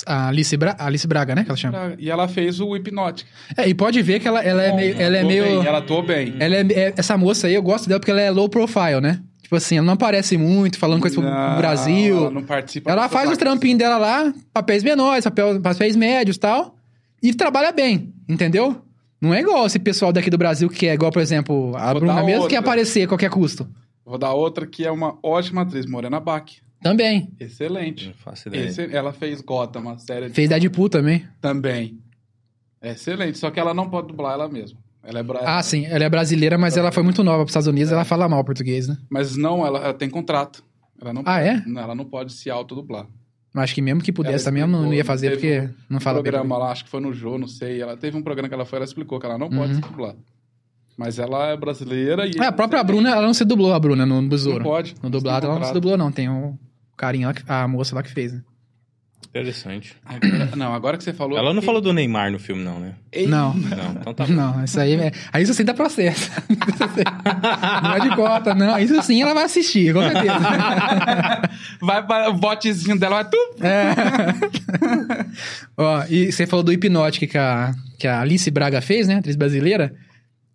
A Alice, Bra- Alice Braga, né? Que ela chama. E ela fez o Hipnótica. É, e pode ver que ela, ela é meio. Ela é Atuou meio... bem, ela atuou bem. Ela é, é- essa moça aí, eu gosto dela porque ela é low profile, né? Tipo assim, ela não aparece muito, falando coisa pro Não, Brasil. Ela não participa. Ela faz os trampinhos dela lá, papéis menores, papel, papéis médios e tal, e trabalha bem, entendeu? Não é igual esse pessoal daqui do Brasil que é igual, por exemplo, a Vou Bruna mesmo, que aparecer a qualquer custo. Vou dar outra que é uma ótima atriz, Morena Bach. Também. Excelente. Não faço ideia. Esse- ela fez Gotham, uma série de- Fez Deadpool também. também. É excelente, só que ela não pode dublar ela mesma. Ela é bra... Ah, sim. Ela é brasileira, mas ela foi muito nova pros Estados Unidos, ela fala mal português, né? Mas não, ela, ela tem contrato. Ela não Ah, pode, é? Ela não pode se autodublar. Mas acho que mesmo que pudesse Ela também, eu não, não ia fazer, porque não fala um bem. programa lá, acho que foi no Jô, não sei. Ela teve um programa que ela foi, ela explicou que ela não pode Uhum. se dublar. Mas ela é brasileira e. É, a própria Bruna, ela não se dublou, a Bruna, no Não Besouro. pode. No dublado, ela não se dublou, não. Tem o carinha lá, a moça lá que fez, né? Interessante. Agora- não, agora que você falou. Ela não falou do Neymar no filme, não, né? Ei, Não. Não, então tá bom. Não, isso aí é. Aí isso sim dá processo. não é de cota, não. Isso sim ela vai assistir, com certeza. Vai para o botezinho dela, vai tu. É. Ó, e você falou do Hipnótico que a, que a Alice Braga fez, né? Atriz brasileira.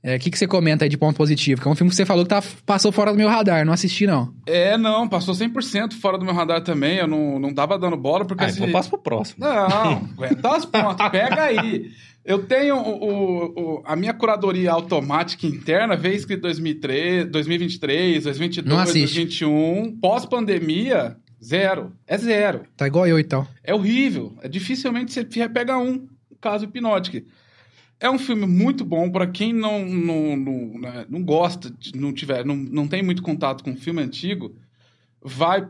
É, O que, que você comenta aí de ponto positivo? Que é um filme que você falou que tá, passou fora do meu radar, não assisti, não. É, não, passou 100% fora do meu radar também. Eu não, não tava dando bola, porque Ah, assim. então passa pro próximo. Não, aguenta as pontas, pega aí. Eu tenho o, o- o- a minha curadoria automática interna, veio escrito 2003, 2023, 2022, Não assiste. 2021. Pós-pandemia, zero. É zero. Tá igual eu e tal. É horrível. É dificilmente você pega um caso hipnótico. É um filme muito bom para quem não, não, não, né, não gosta, de- não tiver, não, não tem muito contato com filme antigo, vai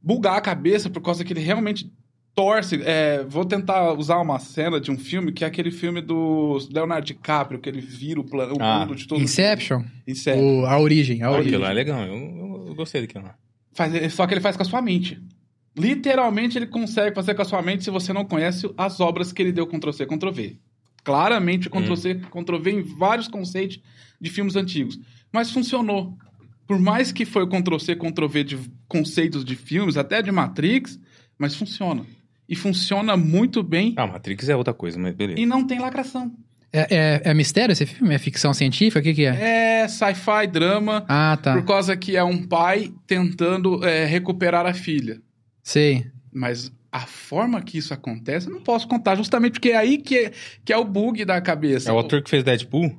bugar a cabeça por causa que ele realmente torce. É, vou tentar usar uma cena de um filme que é aquele filme do Leonardo DiCaprio, que ele vira o, plano, o Ah. mundo de todo Inception? Inception. O- a origem, a origem. aquilo lá é legal. Eu, eu- eu gostei daquilo lá. Faz- só que ele faz com a sua mente. Literalmente ele consegue fazer com a sua mente se você não conhece as obras que ele deu Ctrl-C, Ctrl-V. Claramente Ctrl-C, Ctrl-V em vários conceitos de filmes antigos. Mas funcionou. Por mais que foi o Ctrl-C, Ctrl-V de conceitos de filmes, até de Matrix, mas funciona. E funciona muito bem Ah, Matrix é outra coisa, mas beleza. e não tem lacração. É, é- é mistério esse filme? É ficção científica? O que, que é? É sci-fi, drama, Ah, tá. por causa que é um pai tentando é, recuperar a filha. Sei. Mas a forma que isso acontece, eu não posso contar, justamente porque é aí que é, que é o bug da cabeça. É o ator que fez Deadpool?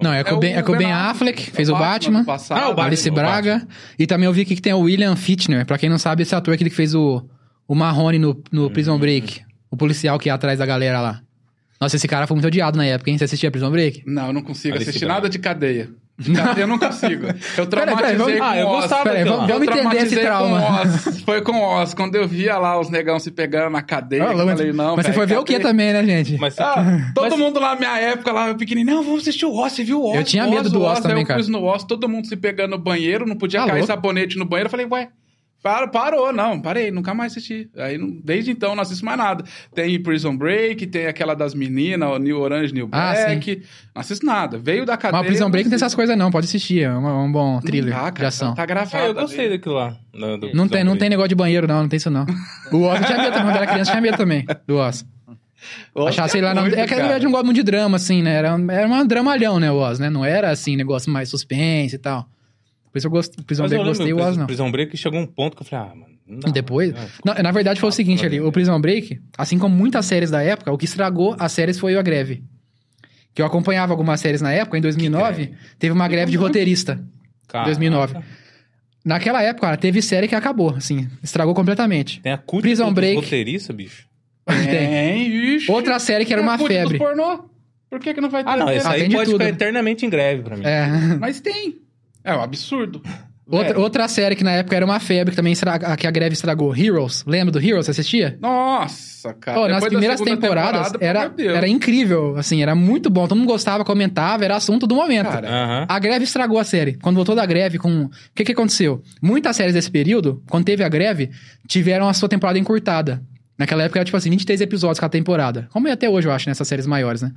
Não, é, com o Ben, é com o Ben Affleck, fez o Batman. do passado. Ah, o Batman. Alice o Braga. E também eu vi aqui que tem o William Fichtner. Pra quem não sabe, esse ator aquele que fez o, o Marrone no, no Prison Break. O policial que ia atrás da galera lá. Nossa, esse cara foi muito odiado na época, hein? Você assistia Prison Break? Não, eu não consigo Alice assistir Braga. nada de cadeia. Eu não consigo. Eu Peraí, peraí, traumatizei vamos- com Ah, eu Oz. gostava Peraí, vamos-. Eu vamos entender esse traumatizei trauma. com Oz. Foi com Oz. Quando eu via lá os negão se pegando na cadeia, Ah, eu mas falei, não, mas você foi ver o que também, né, gente? Mas Ah, todo Mas- mundo lá na minha época, lá, eu pequenininho, não, vamos assistir o Oz, você viu o Oz? Eu tinha medo do o Oz também, Aí eu cara. pus no Oz, todo mundo se pegando no banheiro, não podia Tá cair louco. sabonete no banheiro. Eu falei, ué, para, parou, não, parei, nunca mais assisti. Aí, não- desde então, não assisto mais nada. Tem Prison Break, tem aquela das meninas, New Orange, New Ah, Black. não assisto nada. Veio da cadeia... Mas o Prison Break não tem essas coisas não, pode assistir. É um, um bom thriller dá, de cara, ação. Tá gravado. Ah, eu gostei daquilo lá. do- do- Não tem, não tem negócio de banheiro não, não tem isso não. O Oz eu tinha medo também, quando era criança tinha medo também, do Oz. Oz Achava, sei lá, não, é que na verdade não gosto muito de drama, assim, né? Era, era uma dramalhão, né, o Oz, né? Não era, assim, negócio mais suspense e tal. Por isso eu gosto, Prison Mas Break eu gostei, o Oz não. Prison Break chegou um ponto que eu falei, ah, mano, não dá. Depois? Não, Não, na verdade foi o seguinte ali, o Prison Break, assim como muitas séries da época, o que estragou as séries foi a greve. Que eu acompanhava algumas séries na época, em 2009, teve uma greve de roteirista, em Caraca. 2009. Naquela época, cara, teve série que acabou, assim, estragou completamente. Tem a cult Prison Break. roteirista, bicho. Tem. Tem, ixi. Outra série que era uma a cult dos febre. pornô. Por que que não vai ter? Ah, não, esse Ah, aí pode tudo. ficar eternamente em greve pra mim. É. Mas tem. É um absurdo. Outra, outra série que na época era uma febre, que também estraga, que a greve estragou. Heroes. Lembra do Heroes? Você assistia? Nossa, cara. Pô, nas primeiras temporadas temporada, era, era incrível, assim, era muito bom. Todo mundo gostava, comentava, era assunto do momento. Cara, Aham. A greve estragou a série. Quando voltou da greve, com. O que, que aconteceu? Muitas séries desse período, quando teve a greve, tiveram a sua temporada encurtada. Naquela época era tipo assim, 23 episódios cada temporada. Como é até hoje, eu acho, nessas séries maiores, né?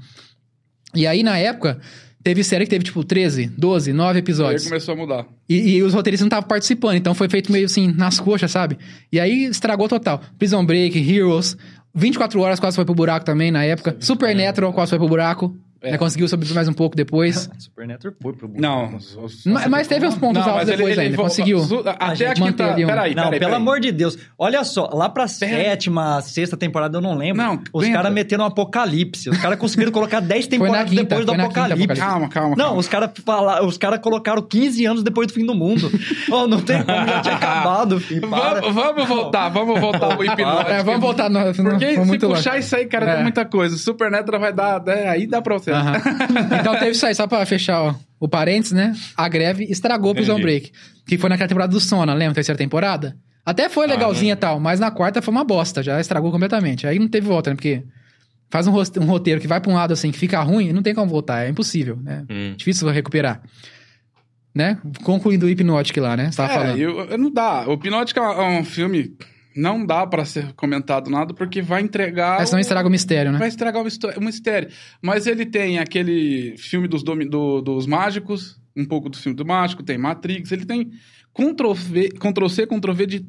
E aí, na época, teve série que teve tipo 13, 12, 9 Aí episódios. começou a mudar. E, e os roteiristas não estavam participando, então foi feito meio assim, nas coxas, sabe? E aí estragou total. Prison Break, Heroes, 24 horas quase foi pro buraco também na época. Supernatural quase foi pro buraco. É. Né, conseguiu sobreviver mais um pouco depois. Supernatural foi pro mundo. Não. mas, mas teve uns pontos Não, altos depois ele ainda. Conseguiu. Até a quinta. ali um- Peraí, Não, peraí, pelo peraí. amor de Deus. Olha só, lá pra Pera- sétima, sexta temporada, eu não lembro. Não, os caras meteram um apocalipse. Os caras conseguiram colocar 10 Foi na temporadas quinta, depois do quinta apocalipse. Calma, calma. Não, calma. os caras fala... os cara colocaram 15 anos depois do fim do mundo. oh, não tem como, já tinha acabado, filho. Vamos, vamos voltar, vamos voltar pro hipnótico. É, vamos voltar. No, Porque se puxar isso aí, cara, É. tem muita coisa. Supernatural vai dar. é, aí dá pra você. Aham. Então teve isso aí, só pra fechar ó, o parênteses, né? A greve estragou Prison Entendi. Break. Que foi naquela temporada do Sona, lembra? Terceira temporada? Até foi Ah, legalzinha e tal, mas na quarta foi uma bosta, já estragou completamente. Aí não teve volta, né? Porque faz um, um roteiro que vai pra um lado assim, que fica ruim, não tem como voltar, é impossível, né? Hum. Difícil recuperar. Né? Concluindo o Hypnotic lá, né? Você tava É, falando. eu, eu não dá. O Pinótico é um filme. Não dá pra ser comentado nada, porque vai entregar. Mas não o- estraga o mistério, né? Vai estragar o mistério. Mas ele tem aquele filme dos, do- dos mágicos, um pouco do filme do mágico, tem Matrix, ele tem Ctrl-V, Ctrl-C, Ctrl-V de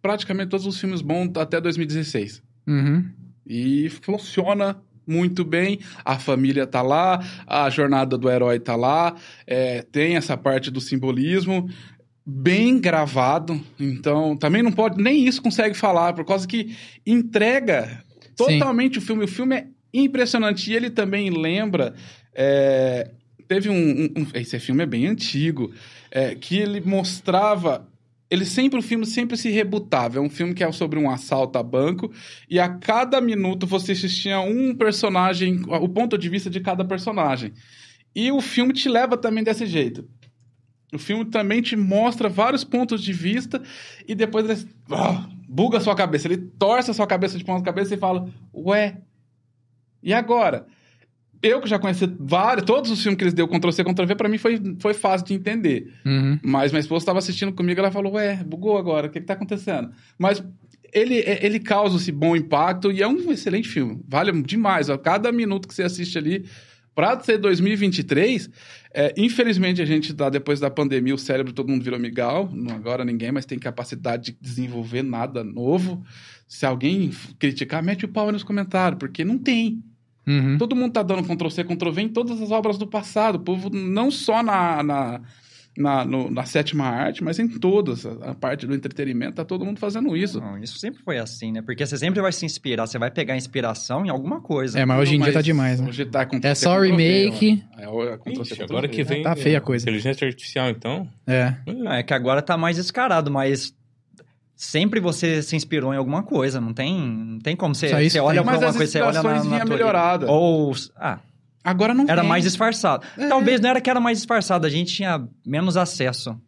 praticamente todos os filmes bons até 2016. Uhum. E funciona muito bem. A família tá lá, a jornada do herói tá lá, é, tem essa parte do simbolismo bem gravado. Então, também não pode, nem isso consegue falar, por causa que entrega totalmente o filme. O filme é impressionante. E ele também lembra. é, teve um, um- um- Esse filme é bem antigo. é, que ele mostrava. Ele sempre, o filme sempre se rebutava. É um filme que é sobre um assalto a banco. E a cada minuto você assistia um personagem, o ponto de vista de cada personagem. E o filme te leva também desse jeito. O filme também te mostra vários pontos de vista e depois ele ah, buga a sua cabeça. Ele torce a sua cabeça de ponta cabeça e fala: Ué, e agora? Eu que já conheci vários, todos os filmes que eles deu Ctrl-C, Ctrl-V, pra mim foi, foi fácil de entender. Uhum. Mas minha esposa estava assistindo comigo ela falou: Ué, bugou agora, o que, que tá acontecendo? Mas ele, ele causa esse bom impacto e é um excelente filme. Vale demais. Ó, cada minuto que você assiste ali. Pra ser 2023, é, infelizmente a gente tá, depois da pandemia, o cérebro todo mundo virou migal. Não agora ninguém, mas tem capacidade de desenvolver nada novo. Se alguém criticar, mete o pau aí nos comentários, porque não tem. Uhum. Todo mundo tá dando Ctrl-C, Ctrl-V em todas as obras do passado. O povo, não só na, na, na, no- na sétima arte, mas em todas. A, a parte do entretenimento, tá todo mundo fazendo isso. Não, isso sempre foi assim, né? Porque você sempre vai se inspirar, você vai pegar inspiração em alguma coisa. É, mas hoje em dia tá demais, né? Hoje tá Ctrl-C, É só remake. É, o- é Ixi, agora que vem. Tá feia a coisa. Inteligência artificial, então. É. É que agora tá mais descarado, mas sempre você se inspirou em alguma coisa, não tem, não tem como você, você olha alguma as coisa, você olha na natureza. melhorada. Ou, ah, Agora não era tem. mais disfarçado. É. Talvez não era que era mais disfarçado, a gente tinha menos acesso.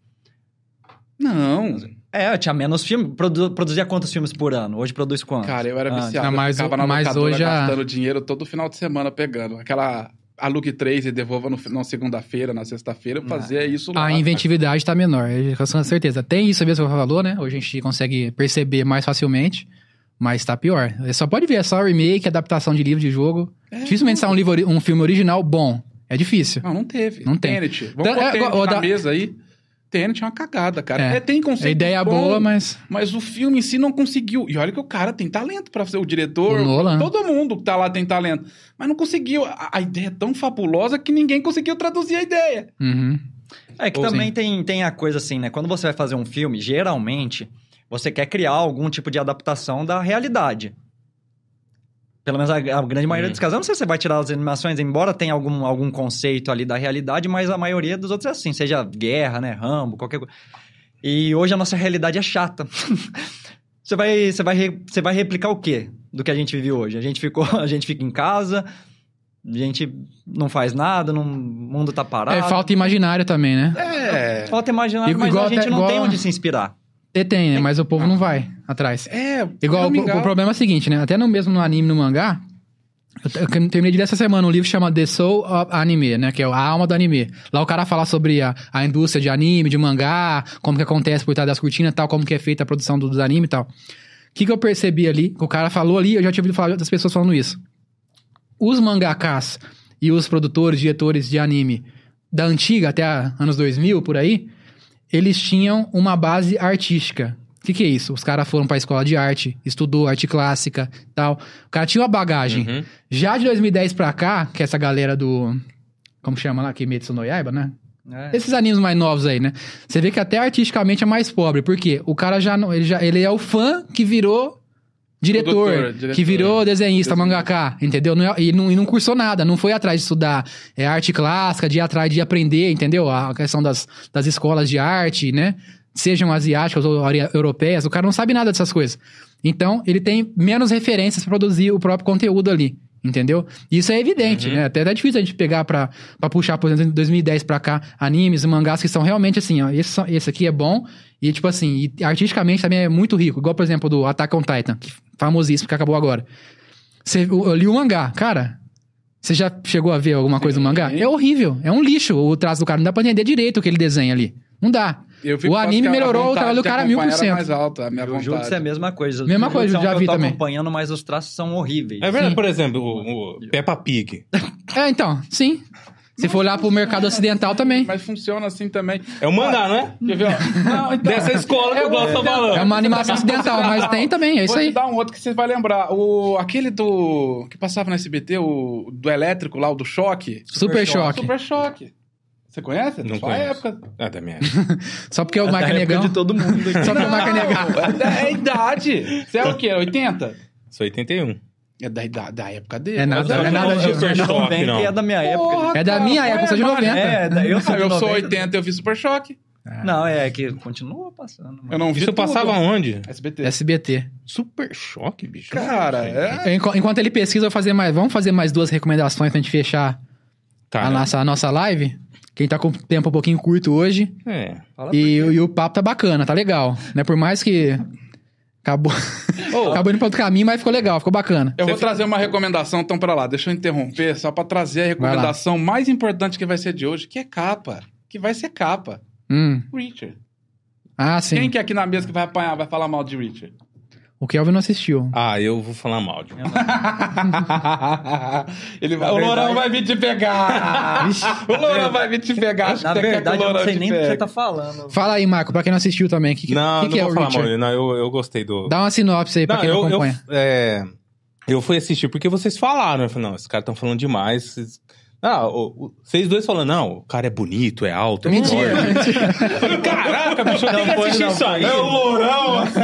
Não. É, tinha menos filme, produ- produzia quantos filmes por ano? Hoje produz quantos? Cara, eu era Ah, viciado. não, mas eu ficava o- na mas hoje a- gastando dinheiro todo final de semana pegando. Aquela alugue três e devolva no, na segunda-feira, na sexta-feira. Eu fazia isso lá. A inventividade tá menor, com certeza. Tem isso mesmo que você falou, né? Hoje a gente consegue perceber mais facilmente, mas tá pior. Você só pode ver, é só remake, adaptação de livro de jogo. É, Dificilmente sai um, livro, um filme original bom. É difícil. Não, não teve. Não tem. Tenet. Vamos Então, pôr é, na da- mesa aí. Tenet é uma cagada, cara. É. É, tem conceito É ideia boa, mas. Mas o filme em si não conseguiu. E olha que o cara tem talento pra ser o diretor. O Nolan. Todo mundo que tá lá tem talento. Mas não conseguiu. A, a ideia é tão fabulosa que ninguém conseguiu traduzir a ideia. Uhum. É que Ou também sim. tem, tem a coisa assim, né? Quando você vai fazer um filme, geralmente, você quer criar algum tipo de adaptação da realidade. Pelo menos a, a grande maioria Hum. dos casos. Eu não sei se você vai tirar as animações, embora tenha algum, algum conceito ali da realidade, mas a maioria dos outros é assim, seja guerra, né? Rambo, qualquer coisa. E hoje a nossa realidade é chata. você, vai, você, vai, re- você vai replicar o quê do que a gente vive hoje? A gente, ficou, a gente fica em casa, a gente não faz nada, não, o mundo tá parado. É falta imaginário também, né? É. Falta imaginar, Igual mas a gente até- não igual- tem onde se inspirar. Tem, tem, né? Mas o povo não vai atrás. É. Igual, é o, o problema é o seguinte, né? Até no mesmo no anime, no mangá, eu, eu terminei de ler essa semana um livro chamado The Soul of Anime, né? Que é a alma do anime. Lá o cara fala sobre a, a indústria de anime, de mangá, como que acontece por trás das cortinas e tal, como que é feita a produção do- dos animes e tal. O que, que eu percebi ali, que o cara falou ali, eu já tinha ouvido falar outras pessoas falando isso. Os mangakas e os produtores, diretores de anime da antiga, até a- anos 2000, por aí, eles tinham uma base artística. que, que é isso? Os caras foram pra escola de arte, estudou arte clássica tal. O cara tinha uma bagagem. Uhum. Já de 2010 pra cá, que essa galera do. Como chama lá? Kimetsu no Yaiba, né? É. Esses animes mais novos aí, né? Você vê que até artisticamente é mais pobre. Por quê? O cara já não. Ele, já, ele é o fã que virou diretor, Produtor, diretor. que virou desenhista, Desenhista. mangaká, entendeu? Não é- e, não, e não cursou nada, não foi atrás de estudar é, arte clássica, de ir atrás de aprender, entendeu? A questão das, das escolas de arte, né? Sejam asiáticas ou europeias, o cara não sabe nada dessas coisas. Então, ele tem menos referências pra produzir o próprio conteúdo ali. Entendeu? Isso é evidente, né? Até é difícil a gente pegar pra, pra puxar, por exemplo, de 2010 pra cá, animes e mangás que são realmente assim, ó. Esse, esse aqui é bom e, tipo assim, e artisticamente também é muito rico. Igual, por exemplo, do Attack on Titan, que famosíssimo, que acabou agora. Você, eu li o mangá, cara. Você já chegou a ver alguma coisa no mangá? É horrível, é um lixo o traço do cara. Não dá pra entender direito o que ele desenha ali. Não dá. Eu fico O anime melhorou o trabalho do cara mil por cento. mais alta, a minha O vontade. Jutsu é a mesma coisa. Mesma coisa, é já vi eu tô também. acompanhando, mas os traços são horríveis. É verdade, Sim. por exemplo, o, o Peppa Pig. É, então, sim. Se for olhar pro mercado ocidental também. Mas funciona assim também. É o mangá, não é? Quer ver? Não, então, Dessa escola que eu gosto falando. É uma animação ocidental, mas tem também, é isso Vou aí. dar um outro que você vai lembrar. O, aquele do. que passava no SBT, o do elétrico lá, o do choque. Super choque. Super choque. Você conhece? Não Sua conheço. época. Ah, da minha época. Só porque o Da Marca época Negão. de todo mundo aqui. Só porque o Marca Negão. É, é idade. Você é o quê? 80? Sou 81. É da, da, da época dele. É nada- é nada de- Super Não choque, não. que é da minha época. Porra, É da cara, minha época, eu sou de mano. 90. É, da- eu sou Ah, eu sou 90. 80, eu vi Super Choque. Não, é que continua passando. mano. Eu não vi Isso tudo. passava onde? SBT. SBT. Super choque, bicho. Cara, é... Enqu- Enquanto ele pesquisa, eu vou fazer mais. Vamos fazer mais duas recomendações pra gente fechar Tá. a, nossa, a nossa live. Quem tá com o tempo um pouquinho curto hoje. É. E, e o papo tá bacana, tá legal. Né? Por mais que. Acabou. Acabou indo pra outro caminho, mas ficou legal, ficou bacana. Eu vou trazer uma recomendação, então, pra lá. Deixa eu interromper, só pra trazer a recomendação mais importante que vai ser de hoje, que é capa. Que vai ser capa. Hum. Richard. Ah, sim. Quem que é aqui na mesa que vai apanhar, vai falar mal de Richard? O Kelvin não assistiu. Ah, eu vou falar mal de Ele vai, o Lourão verdade- vai vir te pegar. o Lourão vai vir te pegar. Acho Na que verdade, que eu não sei nem do que você tá falando. Fala aí, Marco, pra quem não assistiu também. O que, que- Não, que, não que é vou o falar Richard? mal. Não, eu, eu gostei do... Dá uma sinopse aí pra Não, quem não eu, eu, acompanha. é, eu fui assistir porque vocês falaram. Eu falei, não, esses caras estão falando demais. Vocês... Ah, o- o- vocês dois falando, não, o cara é bonito, é alto, é Mentira, mentira. Eu falei, Caraca, bicho, eu tenho que foi, assistir não isso aí. É o Lourão, assim,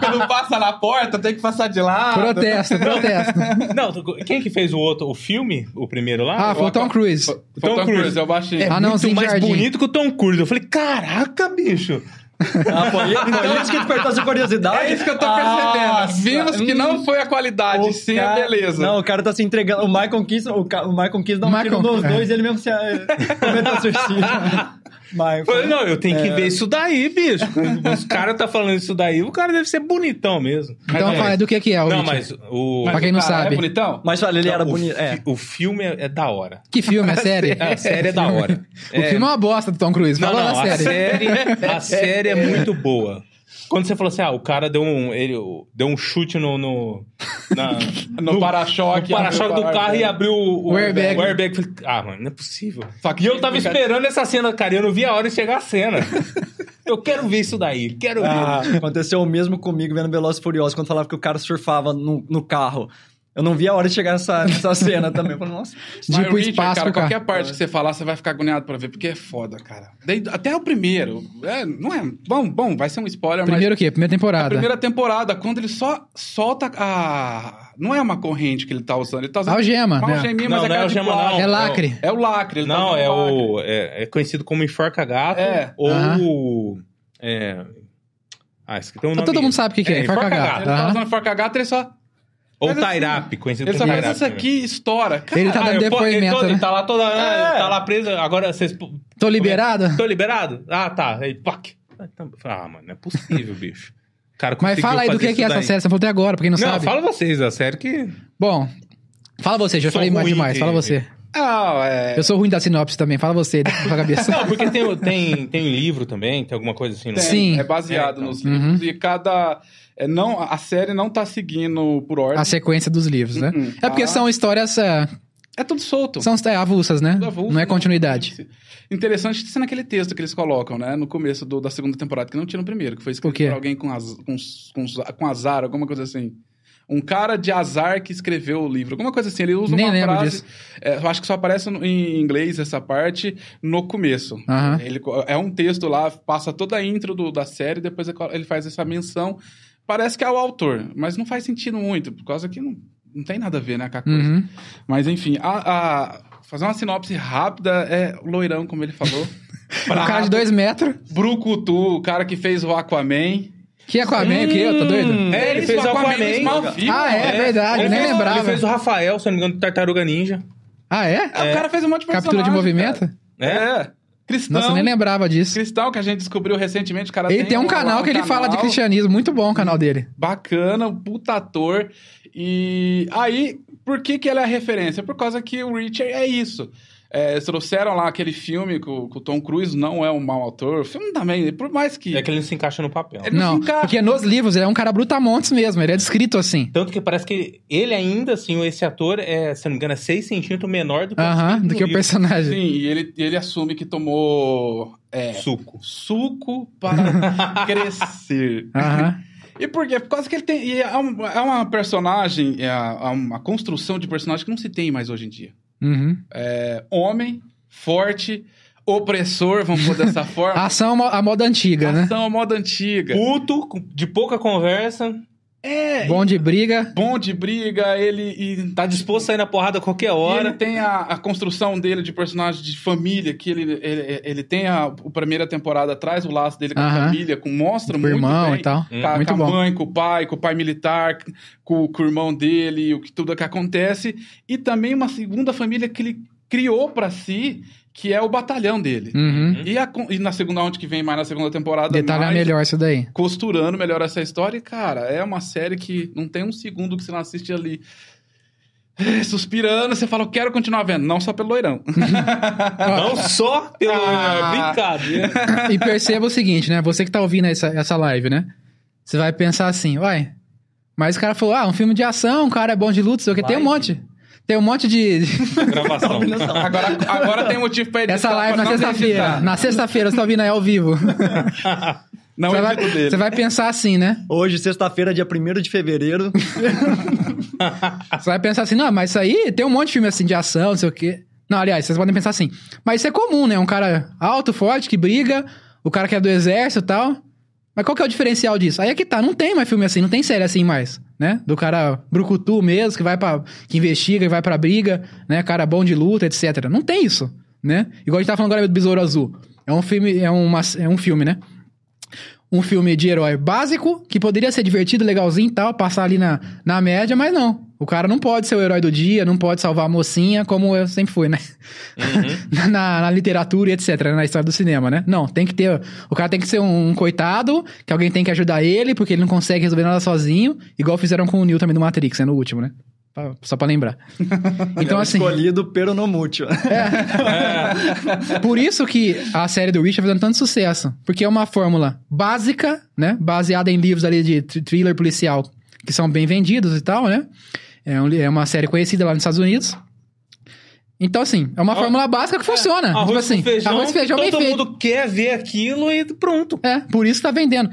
quando passa na porta, tem que passar de lado. Protesto, protesto. Não, quem que fez o outro, o filme, o primeiro lá? Ah, foi o Tom Cruise. Foi o Tom, Tom Cruise, Cruise. eu baixei. É Ah, não, muito mais Jardim. bonito que o Tom Cruise. Eu falei, caraca, bicho. Ah, foi isso que despertou essa curiosidade? É isso que eu tô Nossa. percebendo. Vimos que não foi a qualidade, O sim cara- a beleza. Não, o cara tá se entregando. O Michael Kiss, o, ca- o Michael Kiss dá um Michael- tiro nos é. dois e ele mesmo se eh, cometa suicídio. Eu falei, não, eu tenho que ver isso daí, bicho. Os caras tá falando isso daí, o cara deve ser bonitão mesmo. Então Mas- fala do que, que é o Não, Richard. mas o, Pra quem não o cara sabe. É bonitão? Mas olha, ele era o, bonito. fi- É. o filme é, é da hora. Que filme, é série? A série é da hora. O filme é uma bosta do Tom Cruise. Não, Fala não, na a série. série, a série é muito boa. Quando você falou assim, ah, o cara deu um, ele, deu um chute no... No, na- No para-choque. no para-choque do o carro e abriu o, O airbag. O airbag. Falei, ah, mano, não é possível. Só que E eu tava esperando essa cena, cara, e eu não vi a hora de chegar a cena. eu quero ver isso daí, quero ver. Ah, aconteceu o mesmo comigo vendo Velozes e Furiosos, quando falava que o cara surfava no, no carro. Eu não vi a hora de chegar nessa, nessa cena também. Eu falei, nossa, Tipo o Richard, espaço cara, carro. qualquer parte que você falar, você vai ficar agoniado pra ver, porque é foda, cara. Desde- até o primeiro. É, não é. Bom, bom, vai ser um spoiler, Primeiro o quê? Primeira temporada. A primeira temporada, quando ele só solta a. Não é uma corrente que ele tá usando, ele tá usando. Algema, Uma né? algeminha, Não, mas é não é cara algema, plástico. É lacre. É o lacre. Ele tá Não, é lacre. o. É, é conhecido como enforca-gato É. ou. É. Ah, isso aqui tem um nome. Todo mundo sabe o que, que é. Enforca-gato. Ele tá usando forca-gato, ele só. Ou assim, Tairap, conhecido Ele só como Tairap. isso aqui estoura. Cara, Ele tá Ah, dando depoimento, todo- né? ele tá lá toda. É. Tá lá preso. Agora vocês. Tô liberado? Tô liberado? Ah, tá. Aí, pac. Ah, mano, não é possível, bicho. O cara Mas fala aí do que, que é essa daí. série. Você falou até agora, pra quem não, Não, sabe. fala vocês, a série que. Bom, fala você, já Sou falei mais demais. de- Fala você. Não, é. Eu sou ruim da sinopse também. Fala você, da cabeça. Não, porque tem, tem, tem livro também, tem alguma coisa assim. não Tem, Sim. É baseado É, então. nos livros Uhum. e cada. É, não, a série não tá seguindo por ordem. A sequência dos livros, né? Uhum. É porque Ah. são histórias é, É tudo solto. São é, avulsas, né? Avulso, não é continuidade. Interessante ser naquele texto que eles colocam, né? No começo do- da segunda temporada, que não tinha no primeiro, que foi escrito por alguém com, az, com, com, com azar, alguma coisa assim. Um cara de azar que escreveu o livro. Alguma coisa assim. Ele usa Nem uma frase. disso. é, eu acho que só aparece no- em inglês essa parte no começo. Ele, é um texto lá, passa toda a intro do- da série, depois ele faz essa menção. Parece que é o autor, mas não faz sentido muito, por causa que não, não tem nada a ver, né, com a coisa. Uhum. Mas enfim, a, a- fazer uma sinopse rápida é o loirão, como ele falou. Um cara de dois metros. Brucutu, o cara que fez o Aquaman. Que Aquaman, o quê? Eu tô doido? É, ele fez o no Aquaman. Smallville, Ah, é, mano. verdade, Ele nem fez- lembrava. Ele fez o Rafael, se eu não me engano, do Tartaruga Ninja. Ah, é? É, O cara fez um monte de personagem. Captura de movimento? cara. É. Cristão. Nossa, nem lembrava disso. Cristão que a gente descobriu recentemente, o cara Ele tem um canal que ele fala de canal cristianismo, muito bom o canal dele. Bacana, um puta ator. E aí, por que que ele é a referência? Por causa que o Richard é isso. É, eles trouxeram lá aquele filme que o, que o Tom Cruise não é um mau ator. O filme também, por mais que... É que ele não se encaixa no papel. Ele não Não, porque nos livros ele é um cara brutamontes mesmo, ele é descrito assim. Tanto que parece que ele ainda, assim, esse ator, é, se não me engano, é 6 centímetros menor do que Aham, descrito do que o personagem. Sim, e ele, ele assume que tomou é, Suco. suco para crescer. Aham. E por quê? Por causa que ele tem. e É, um- é uma personagem, é a- uma construção de personagem que não se tem mais hoje em dia. Uhum. É homem, forte, opressor, vamos pôr dessa forma. Ação mo- a moda antiga, né? Ação à moda antiga. Puto, de pouca conversa, É, Bom de briga. bom de briga, ele. E, tá disposto a sair na porrada a qualquer e ele hora. tem a, a construção dele de personagem de família, que ele, ele, ele tem a, a primeira temporada, traz o laço dele com a Aham. família, com, mostra Com o muito irmão bem. e tal. Com, a- Muito com a bom. mãe, com o pai, com o pai militar, com, com o irmão dele, o que tudo que acontece. E também uma segunda família que ele criou pra si, que é o batalhão dele. Uhum. E, a e na segunda, onde que vem mais na segunda temporada, Detalhar mais melhor isso daí. costurando melhor essa história. E, cara, é uma série que não tem um segundo que você não assiste ali. eh, Suspirando, você fala, eu quero continuar vendo, não só pelo loirão. Não só pelo Ah. brincadeira. E perceba o seguinte, né? Você que tá ouvindo essa, essa live, né? Você vai pensar assim, uai, mas o cara falou, ah, um filme de ação, o cara é bom de luta, sei o que. Tem um monte. Tem um monte de. Gravação. agora, agora tem motivo pra editar. Essa live na sexta-feira. Na sexta-feira, você tá ouvindo aí ao vivo. Não Você vai, dele. você vai pensar assim, né? Hoje, sexta-feira, dia 1 de fevereiro. Você vai pensar assim, não, mas isso aí tem um monte de filme assim de ação, não sei o quê. Não, aliás, vocês podem pensar assim, mas isso é comum, né? Um cara alto, forte, que briga, o cara que é do exército e tal. Mas qual que é o diferencial disso? Aí é que tá, não tem mais filme assim, não tem série assim mais, né? Do cara brucutu mesmo, que vai para que investiga, que vai pra briga, né? Cara bom de luta, etc. Não tem isso, né? Igual a gente tá falando agora do Besouro Azul. É um filme, é, uma, é um filme, né? Um filme de herói básico, que poderia ser divertido, legalzinho e tal, passar ali na, na média, mas não. O cara não pode ser o herói do dia, não pode salvar a mocinha, como eu sempre fui, né? Uhum. na, na literatura e etc, na história do cinema, né? Não, tem que ter. O cara tem que ser um, um coitado, que alguém tem que ajudar ele, porque ele não consegue resolver nada sozinho, igual fizeram com o Neo também do Matrix, né? No último, né? Pra- Só pra lembrar. Então, é assim. Escolhido pero no mútil. Por isso que a série do Richard fazendo tanto sucesso. Porque é uma fórmula básica, né? Baseada em livros ali de thr- thriller policial, que são bem vendidos e tal, né? É, um é uma série conhecida lá nos Estados Unidos. Então, assim, é uma fórmula básica que funciona. Tipo Arroz assim, com feijão, arroz feijão todo feito. mundo quer ver aquilo e pronto. É, por isso tá vendendo.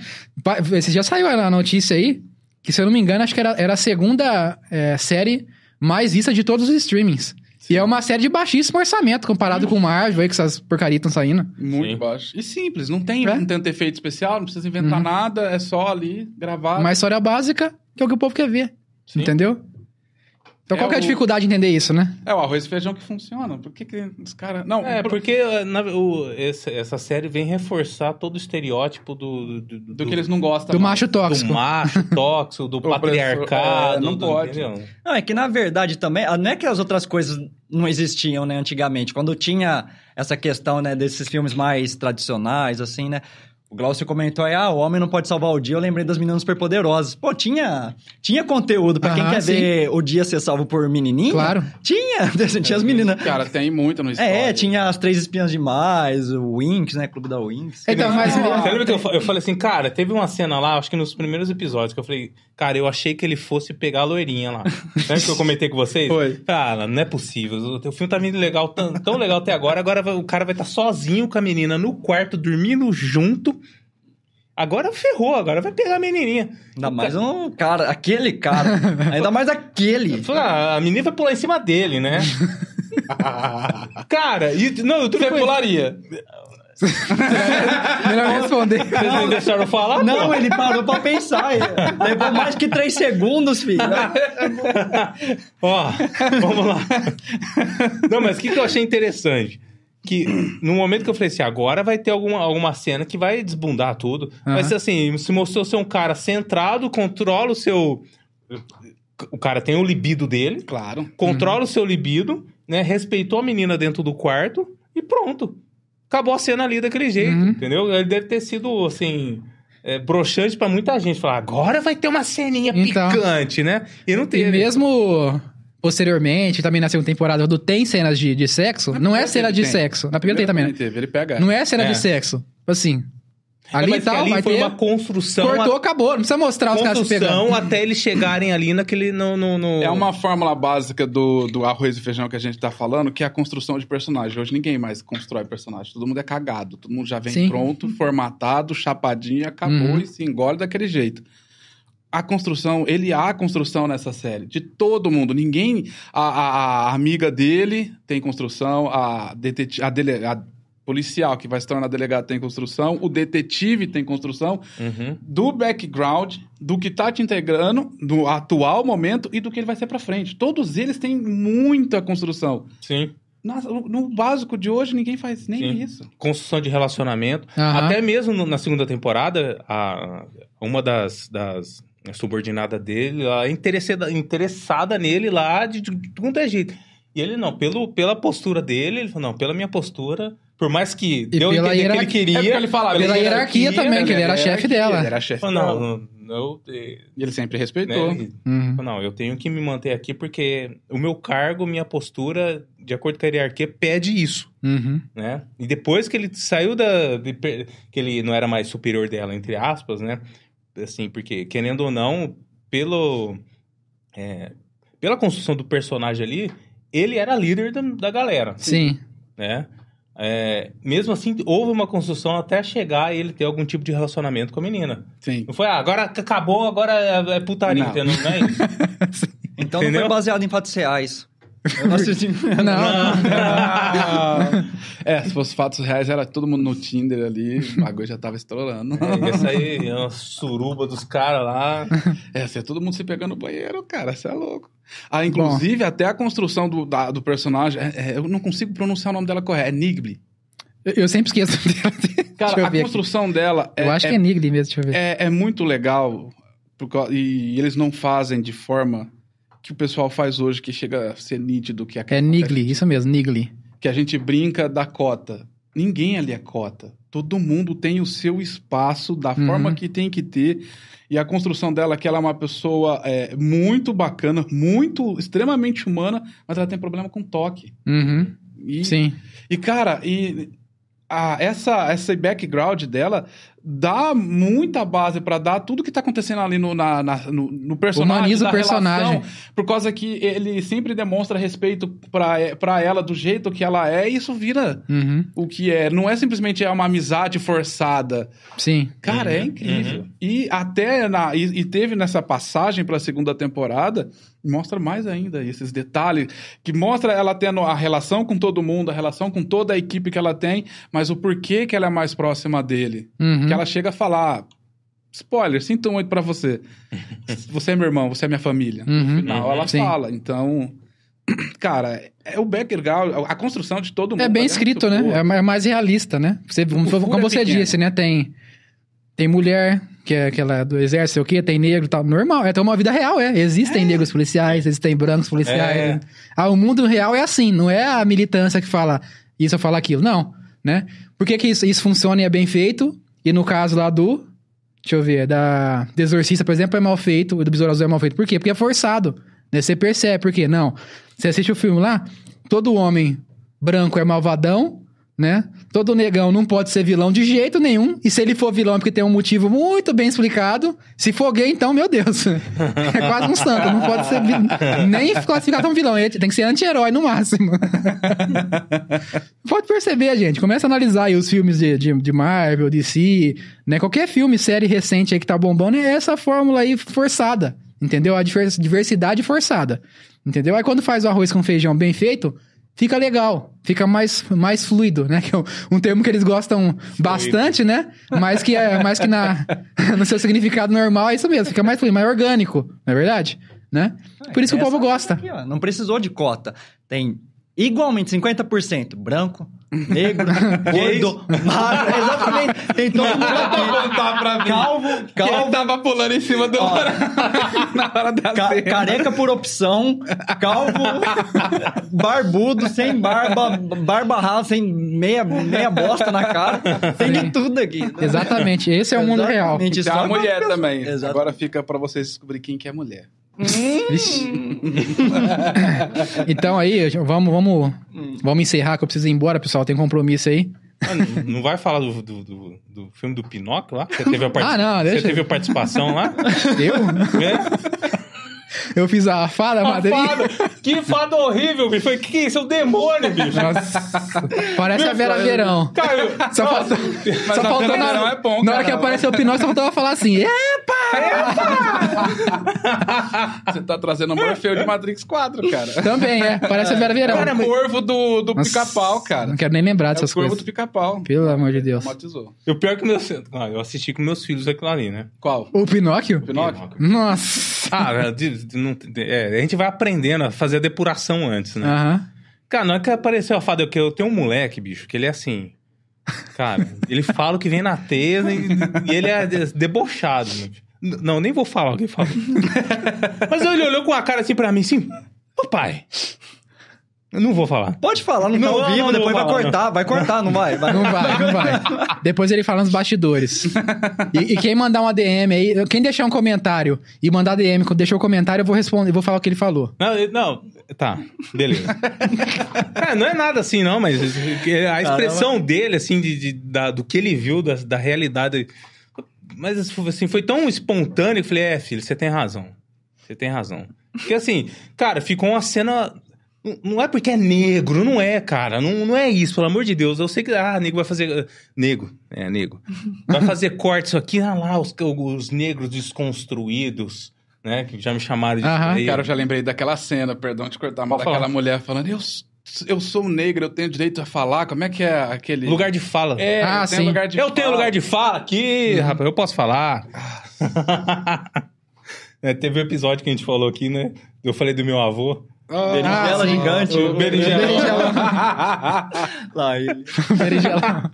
Esse já saiu a notícia aí, que se eu não me engano, acho que era, era a segunda é, série mais vista de todos os streamings. E é uma série de baixíssimo orçamento, comparado com o Marvel aí, que essas porcarias estão saindo. Muito Sim. baixo. E simples, não tem, É. não tem efeito especial, não precisa inventar nada, é só ali gravar. Uma história básica, que é o que o povo quer ver. Sim. Entendeu? Então É qual que é a o- dificuldade de entender isso, né? É o arroz e feijão que funciona. Por que, que os caras. Não, É, pro- porque na- o- essa, essa série vem reforçar todo o estereótipo do... Do, do que eles não gostam. Do mais. macho do tóxico. macho tóxico, do patriarcado. é, não do- pode. entendeu? Não, é que na verdade também, ah, não é que as outras coisas não existiam, né, antigamente. Quando tinha essa questão, né, desses filmes mais tradicionais, assim, né? O Glaucio comentou aí, ah, o homem não pode salvar o dia. Eu lembrei das meninas superpoderosas. Pô, tinha, tinha conteúdo pra quem Aham, quer sim. ver o dia ser salvo por menininha. Claro. Tinha, tinha as meninas. Cara, tem muito no story. É, tinha as três espiãs demais, o Winx, né? Clube da Winx. Então, mas... Você lembra que eu, fa- eu falei assim, cara, teve uma cena lá, acho que nos primeiros episódios, que eu falei, cara, eu achei que ele fosse pegar a loirinha lá. Lembra que eu comentei com vocês? Foi. Cara, não é possível. O teu filme tá vindo legal, tão, tão legal até agora. Agora vai- o cara vai estar sozinho com a menina no quarto, dormindo junto. Agora ferrou, agora vai pegar a menininha. Ainda mais um cara, aquele cara. Ainda mais aquele. Falei, ah, a menina vai pular em cima dele, né? cara, e, não, eu tô Você pularia. Melhor responder. Vocês não deixaram eu falar? Não, pô? ele parou pra pensar. Levou mais que três segundos, filho. Ó, vamos lá. Não, mas o que, que eu achei interessante? Que no momento que eu falei assim, agora vai ter alguma, alguma cena que vai desbundar tudo. Mas assim, se mostrou ser um cara centrado, controla o seu. O cara tem o libido dele, Claro. controla o seu libido, né? Respeitou a menina dentro do quarto e pronto. Acabou a cena ali daquele jeito, Uhum. entendeu? Ele deve ter sido, assim. É, broxante pra muita gente. Falar, agora vai ter uma ceninha Então. picante, né? E não E teve. mesmo posteriormente, também na segunda temporada, quando tem cenas de, de sexo, não é primeira cena de tem. sexo. Na primeira tem também, né? Teve, ele pega. Não é cena É. de sexo. Tipo assim, É, ali mas e tal, ali vai foi ter... uma construção. Cortou, a- acabou. Não precisa mostrar os caras se construção pegando. até eles chegarem ali naquele. No, no, no- É uma fórmula básica do, do arroz e feijão que a gente tá falando, que é a construção de personagem. Hoje ninguém mais constrói personagem. Todo mundo é cagado. Todo mundo já vem Sim. pronto, formatado, chapadinho, acabou Uhum. e se engole daquele jeito. A construção, ele há construção nessa série. De todo mundo. Ninguém. A, a- a amiga dele tem construção, a, deteti- a, dele- a policial que vai se tornar delegado tem construção, o detetive tem construção Uhum. do background, do que tá te integrando, do atual momento e do que ele vai ser pra frente. Todos eles têm muita construção. Sim. Nossa, no básico de hoje ninguém faz nem Sim. isso. Construção de relacionamento. Aham. Até mesmo na segunda temporada, a, uma das, das subordinadas dele, é interessada, interessada nele lá de, de, de quanto é jeito. E ele não, pelo, pela postura dele, ele falou, não, pela minha postura, por mais que deu a pela entender que ele hierarquia- queria... É ele fala, pela hierarquia também, que ele era chefe dela. Ele era chefe Falou, dela. não, não, eu, eh, E ele sempre respeitou. né, Uhum. Não, eu tenho que me manter aqui porque o meu cargo, minha postura, de acordo com a hierarquia, pede isso, Uhum. né? E depois que ele saiu da... que ele não era mais superior dela, entre aspas, né? Assim, porque, querendo ou não, pelo... é, pela construção do personagem ali, ele era líder da, da galera, Sim. né? É, mesmo assim, houve uma construção até chegar ele ter algum tipo de relacionamento com a menina. Sim. Não foi, ah, agora acabou, agora é, é putaria, Não. entendeu? Não é isso. Então não Entendeu? foi baseado em fatos reais. Eu não Não. é, se fosse fatos reais, era todo mundo no Tinder ali, o bagulho já tava estourando. É, ia sair uma suruba dos caras lá. É, você é todo mundo se pegando no banheiro, cara, você é louco. Ah, inclusive, até a construção do, da- do personagem, é- é, eu não consigo pronunciar o nome dela correto, é Nigli. Eu, eu sempre esqueço dela. Cara, a ver aqui. construção dela é, Eu acho é, que é Nigli mesmo, deixa eu ver. é- é muito legal, por cau- e eles não fazem de forma que o pessoal faz hoje, que chega a ser nítido que É, aquela- Nigli, isso mesmo, Nigli. que a gente brinca da cota. Ninguém ali é cota. Todo mundo tem o seu espaço da Uhum. forma que tem que ter. E a construção dela, que ela é uma pessoa é, muito bacana, muito, extremamente humana, mas ela tem problema com toque. Uhum. E, Sim. e cara, e a, essa, esse background dela dá muita base pra dar tudo que tá acontecendo ali no, na, na- no, no personagem. Humaniza o personagem. relação, por causa que ele sempre demonstra respeito pra, pra ela do jeito que ela é, e isso vira Uhum. o que é. Não é simplesmente é uma amizade forçada. Sim. Cara, é Uhum, incrível. uhum. E até na, e, e teve nessa passagem pra segunda temporada, mostra mais ainda esses detalhes, que mostra ela tendo a relação com todo mundo, a relação com toda a equipe que ela tem, mas o porquê que ela é mais próxima dele. Uhum. Que ela chega a falar. Spoiler, sinto muito pra você. Você é meu irmão, você é minha família. Uhum. No final ela Sim. fala. Então, cara, é o background, a construção de todo mundo. É bem muito escrito, né? boa. É é mais realista, né? Você, como, é você pequeno. disse, né? Tem, tem mulher, que é aquela do exército, sei o quê, tem negro e tal. Normal, é até uma vida real, é. Existem negros policiais, existem brancos policiais. É. Ah, o mundo real é assim, não é a militância que fala isso ou fala aquilo. Não, né? Por que, que isso, isso funciona e é bem feito? E no caso lá do. Deixa eu ver, da do Exorcista, por exemplo, é mal feito, o do Besouro Azul é mal feito. Por quê? Porque é forçado. Né? Você percebe, por quê? Não. Você assiste o filme lá, todo homem branco é malvadão, né? Todo negão não pode ser vilão de jeito nenhum. E se ele for vilão é porque tem um motivo muito bem explicado. Se for gay, então, meu Deus. É quase um santo. Não pode ser nem classificado como vilão. Ele tem que ser anti-herói no máximo. pode perceber, gente. Começa a analisar aí os filmes de, de, de Marvel, DC, né? Qualquer filme, série recente aí que tá bombando é essa fórmula aí forçada. Entendeu? A divers- diversidade forçada. Entendeu? Aí quando faz o arroz com feijão bem feito, fica legal, fica mais, mais fluido, né? Que é um- termo que eles gostam bastante, né? Mas que é mais que na, no seu significado normal é isso mesmo, fica mais fluido, mais orgânico, não é verdade? Né? Por isso que o povo gosta. aqui, não precisou de cota. Tem igualmente 50% branco, negro, gordo, magro. Exatamente. Tem todo mundo aqui. mim. Calvo, Quem calvo. tava pulando em cima do... Ó. na hora da ca- cena. careca por opção, calvo, barbudo, sem barba, barba rasa, sem meia, meia bosta na cara, tem de tudo aqui. Exatamente, esse é o mundo real. Exatamente, Tem a mulher pra- também. Exato. Agora fica pra vocês descobrir quem que é mulher. Então aí, vamos, vamos, vamos encerrar que eu preciso ir embora, pessoal, tem compromisso aí. Ah, não- não vai falar do, do, do- do filme do Pinóquio lá? Você teve a, parti- Ah, não. Você teve a participação lá? Eu? É? Eu fiz a fada, Madrid. Que fada horrível, bicho. Foi que isso? É o demônio, bicho. Nossa, parece a Vera Verão. Cara, eu- Só faltou, Mas só a faltou Vera na, Verão é bom, na hora que apareceu o Pinóquio, só faltava falar assim, epa! Você tá trazendo o Morfeu de Matrix 4, cara. Também, é, parece a Vera Verão. Cara, é o corvo do, do pica-pau, cara. Não quero nem lembrar É o dessas corvo coisas. do pica-pau. Pelo amor de Deus. Traumatizou. o pior é que meus... Ah, eu assisti com meus filhos aquilo ali, né? Qual? O Pinóquio? Pinóquio? Nossa. Ah, de- de- não- é, a gente vai aprendendo a fazer a depuração antes, né? Aham. Cara, na hora que apareceu a fada, eu, eu tenho um moleque, bicho, que ele é assim. Cara, ele fala o que vem na tesa e, e ele é de- debochado. né? Não, nem vou falar o que ele falou. Mas ele olhou com a cara assim pra mim, assim, ô pai. Eu não vou falar. Pode falar, não, Não, tá ao não, vivo, não depois vou vai falar, cortar, vai cortar, não vai? vai. Não vai, não vai. Depois ele fala nos bastidores. E, e quem mandar uma DM aí, quem deixar um comentário e mandar DM, quando deixou o comentário, eu vou responder, eu vou falar o que ele falou. Não, ele- não, tá, beleza. É, não é nada assim, não, mas a expressão dele, assim, de, de- da- do que ele viu, da, da realidade. Mas assim, foi tão espontâneo que eu falei, é, filho, você tem razão. Você tem razão. Porque assim, cara, ficou uma cena. Não- é porque é negro, não é, cara. Não, não é isso, pelo amor de Deus. Eu sei que, ah, nego vai fazer. Nego, é, nego. Vai fazer cortes aqui, ah lá, os, os negros desconstruídos, né? Que já me chamaram de. Aham. Cara, eu já lembrei daquela cena, perdão te cortar, mas Pode daquela falar. mulher falando, eu, eu sou negro, eu tenho direito a falar. Como é que é aquele... Lugar de fala. É, Ah, eu tenho sim. lugar de eu tenho fala. lugar de fala aqui, rapaz, eu posso falar. É, teve um episódio que a gente falou aqui, né? Eu falei do meu avô. Ah, Berinjela sim. gigante. O berinjela. Lá ele. Berinjela.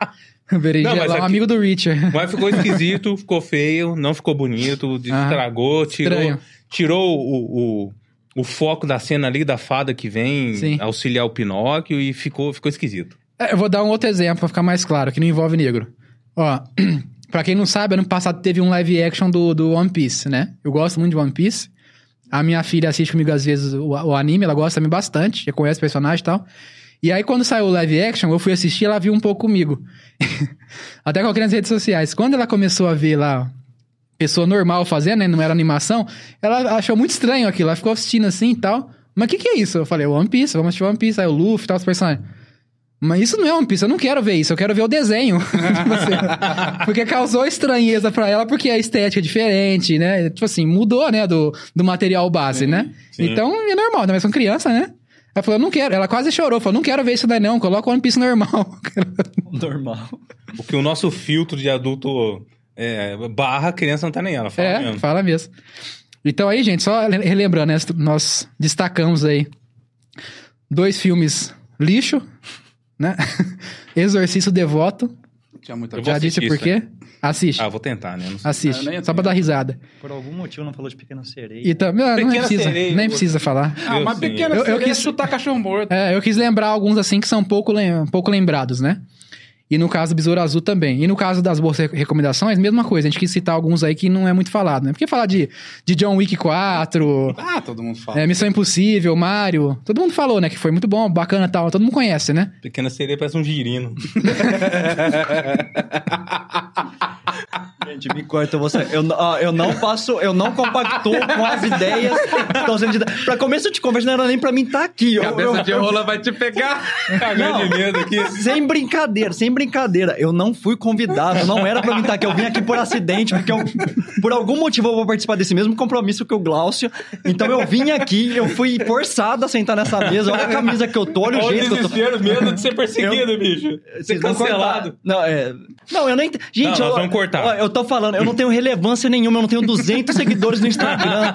Berinjela, Não, mas um aqui- amigo do Richard. Mas ficou esquisito, ficou feio, não ficou bonito, estragou, tirou, Estranho. tirou o, o, o foco da cena ali da fada que vem Sim. auxiliar o Pinóquio e ficou, ficou esquisito. É, Eu vou dar um outro exemplo pra ficar mais claro, que não envolve negro. Ó, pra quem não sabe, ano passado teve um live action do, do One Piece, né? Eu gosto muito de One Piece. A minha filha assiste comigo às vezes o, o anime, ela gosta também bastante, já conhece o personagem e tal. E aí, quando saiu o live action, eu fui assistir, ela viu um pouco comigo. Até coloquei nas redes sociais. Quando ela começou a ver lá, pessoa normal fazendo, né? Não era animação, ela achou muito estranho aquilo. Ela ficou assistindo assim e tal. Mas o que, que é isso? Eu falei, One Piece, vamos assistir One Piece. Aí o Luffy e tal, os personagens. Mas isso não é One Piece, eu não quero ver isso, eu quero ver o desenho. Tipo assim, porque causou estranheza pra ela, porque a estética é diferente, né? Tipo assim, mudou, né, do, do material base, né? sim. Então é normal, mas são criança, né? Ela falou, não quero. Ela quase chorou, falou, não quero ver isso daí não, coloca o One Piece normal. Normal. Porque o nosso filtro de adulto é, barra, a criança não tá nem ela, fala é, mesmo. fala mesmo. Então aí, gente, só relembrando, né, nós destacamos aí dois filmes lixo, né? Exorcista Devoto. Tinha muita Eu Já disse por quê? Assiste. Ah, vou tentar, né? Não sei. Assiste. Eu nem Só pra dar risada. Por algum motivo não falou de Pequena Sereia. E também, não, precisa, Sereia, nem eu- precisa falar. Ah, Eu mas pequena Eu- eu sereia quis- chutar cachorro morto. É, eu quis lembrar alguns assim que são pouco, lem- pouco lembrados, né? E no caso do Besouro Azul também. E no caso das boas re- recomendações, mesma coisa. A gente quis citar alguns aí que não é muito falado, né? Porque falar de, de John Wick 4, Ah, todo mundo fala. é, Missão Impossível, Mario. Todo mundo falou, né? Que foi muito bom, bacana e tal. Todo mundo conhece, né? Pequena sereia parece um girino. Gente, me corta você. Eu, eu não faço, eu não compactuo com as ideias que estão sendo ditas. Pra começo de conversa, não era nem pra mim estar aqui. Eu- Cabeça eu- de rola vai te pegar. Cagando Não. de medo aqui. Sem brincadeira, sem brincadeira. Eu não fui convidado, não era pra mim estar aqui. Eu vim aqui por acidente, porque eu, por algum motivo eu vou participar desse mesmo compromisso que o Glaucio. Então eu vim aqui, eu fui forçado a sentar nessa mesa. Olha a camisa que eu tô, olha o jeito que eu tô. medo de ser perseguido, bicho. Ser cancelado. Não, é. Não, eu nem. Gente, Não, eu, vamos cortar. ó, Eu tô falando, eu não tenho relevância nenhuma, eu não tenho 200 seguidores no Instagram.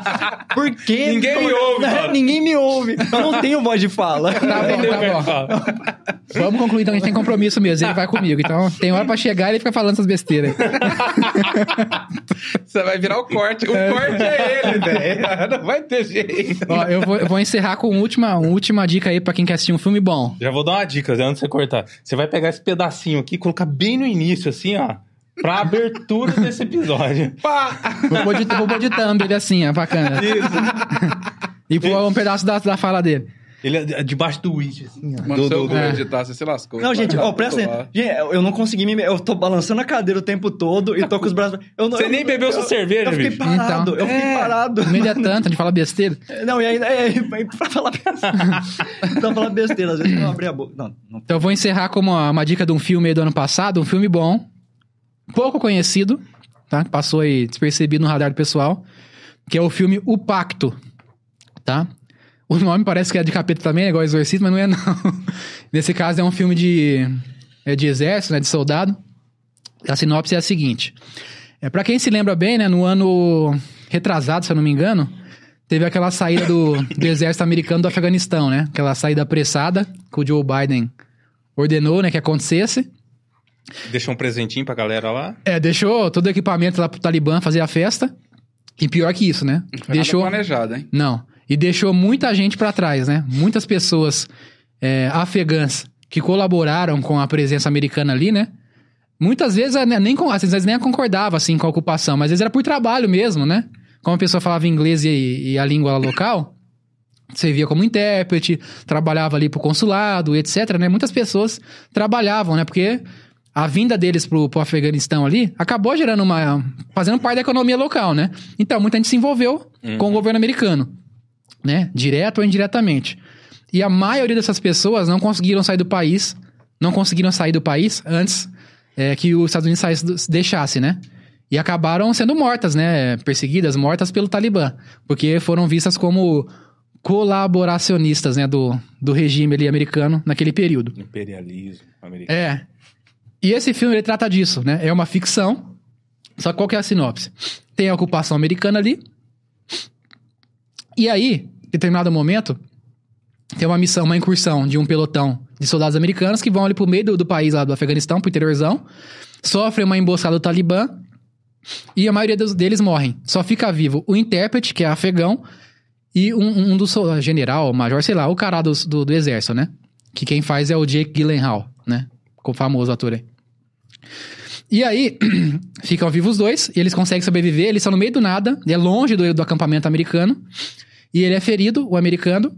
Por quê? Ninguém me ouve, É, mano. Ninguém me ouve. Eu não tenho voz de fala. Tá bom, tá bom. Vamos concluir, então a gente tem compromisso mesmo. Ele vai comigo. Então tem hora pra chegar e ele fica falando essas besteiras. aí. Você vai virar o corte. O corte é ele, velho. Não vai ter jeito. Ó, eu vou, eu vou encerrar com última, uma última dica aí pra quem quer assistir um filme bom. Já vou dar uma dica antes de você cortar. Você vai pegar esse pedacinho aqui e colocar bem no início, assim, ó. Pra abertura desse episódio. Pá! Vou pôr de, vou pôr de thumb ele assim, ó, bacana. E pôr um pedaço da, da fala dele. Ele é debaixo do Witch, assim, ó. Mano, do, se eu do, do- é. editar, você se lascou. Não, gente, ó, presta atenção. Gente, eu não consegui me. Eu tô balançando a cadeira o tempo todo e tô com os braços. Eu não- Você eu- nem bebeu eu- sua cerveja, Eu fiquei bicho. parado, Então. eu fiquei É. parado. O medo é tanto de falar besteira. Não, e aí, é, é, pra falar besteira. pra falar besteira, às vezes eu não abri a boca. Não, não. Então eu vou encerrar com uma, uma dica de um filme aí do ano passado, um filme bom, pouco conhecido, tá? Que Passou aí despercebido no radar do pessoal, que é o filme O Pacto, tá? O nome parece que é de capeta também, é igual Exorcista, mas não é não. Nesse caso é um filme de, é de exército, né, de soldado. A sinopse é a seguinte. É, para quem se lembra bem, né, no ano retrasado, se eu não me engano, teve aquela saída do, do exército americano do Afeganistão, né? Aquela saída apressada que o Joe Biden ordenou, né, que acontecesse. Deixou um presentinho pra galera lá. É, deixou todo o equipamento lá pro Talibã fazer a festa. E pior que isso, né? Foi deixou planejado, hein? Não. E deixou muita gente pra trás, né? Muitas pessoas é, afegãs que colaboraram com a presença americana ali, né? Muitas vezes né, nem, às vezes nem concordava assim com a ocupação, mas às vezes era por trabalho mesmo, né? Como a pessoa falava inglês e, e a língua local, servia como intérprete, trabalhava ali pro consulado, etc, né? Muitas pessoas trabalhavam, né? Porque a vinda deles pro, pro Afeganistão ali acabou gerando uma... fazendo parte da economia local, né? Então, muita gente se envolveu com o governo americano, né? Direto ou indiretamente. E a maioria dessas pessoas não conseguiram sair do país, não conseguiram sair do país antes é, que os Estados Unidos saísse deixasse, né? E acabaram sendo mortas, né? Perseguidas, mortas pelo Talibã. Porque foram vistas como colaboracionistas, né? Do, do regime ali americano naquele período. Imperialismo americano. É. E esse filme, ele trata disso, né? É uma ficção. Só que qual que é a sinopse? Tem a ocupação americana ali. E aí, determinado momento, tem uma missão, uma incursão de um pelotão de soldados americanos que vão ali pro meio do, do país lá do Afeganistão, pro interiorzão. Sofrem uma emboscada do Talibã. E a maioria dos- deles morrem. Só fica vivo o intérprete, que é afegão, e um, um dos general, major, sei lá, o cara dos- do, do exército, né? Que quem faz é o Jake Gyllenhaal, né? O famoso ator aí. E aí, ficam vivos os dois, e eles conseguem sobreviver, eles estão no meio do nada, é longe do, do acampamento americano, e ele é ferido, o americano,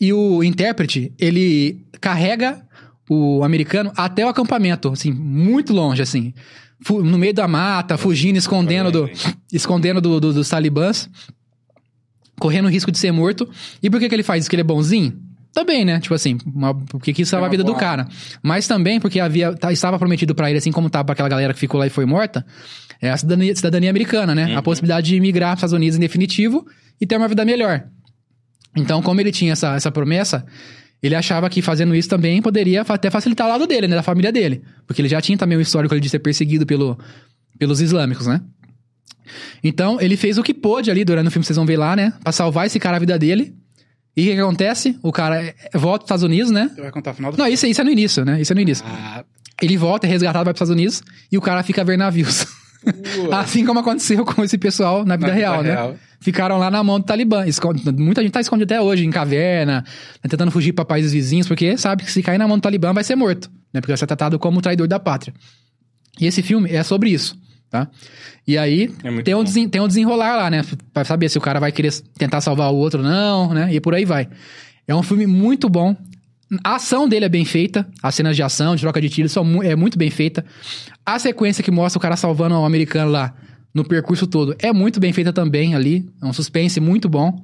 e o intérprete, ele carrega o americano até o acampamento, assim, muito longe, assim, no meio da mata, fugindo, escondendo, do, escondendo do- do- dos talibãs, correndo o risco de ser morto. E por que, que ele faz isso? Que ele é bonzinho? Também, né? Tipo assim, uma, porque quis salvar a uma vida do boa- cara. Mas também porque havia, tá- estava prometido pra ele, assim como tava pra aquela galera que ficou lá e foi morta, é a cidadania, cidadania americana, né? A possibilidade de migrar pros Estados Unidos em definitivo e ter uma vida melhor. Então, como ele tinha essa, essa promessa, ele achava que fazendo isso também poderia até facilitar o lado dele, né? Da família dele. Porque ele já tinha também o histórico ali de ser perseguido pelo, pelos islâmicos, né? Então, ele fez o que pôde ali durante o filme, vocês vão ver lá, né? Pra salvar esse cara a vida dele. E o que, que acontece? O cara é- volta pros Estados Unidos, né? Você vai contar o final do Não, isso, isso é no início, né? Isso é no início. Ah, Ele volta, é resgatado, vai pros Estados Unidos e o cara fica a ver navios. Assim como aconteceu com esse pessoal na vida, Na vida real, né? real. Ficaram lá na mão do Talibã. Esconde- muita gente tá escondido até hoje, em caverna, né, tentando fugir pra países vizinhos, porque sabe que se cair na mão do Talibã vai ser morto. né? Porque você é tratado como traidor da pátria. E esse filme é sobre isso, tá? E aí É tem, um desen- tem um desenrolar lá, né? Pra saber se o cara vai querer tentar salvar o outro ou não, né? E por aí vai. É um filme muito bom. A ação dele é bem feita. As cenas de ação, de troca de tiros, são, é muito bem feita. A sequência que mostra o cara salvando o americano lá no percurso todo é muito bem feita também ali. É um suspense muito bom.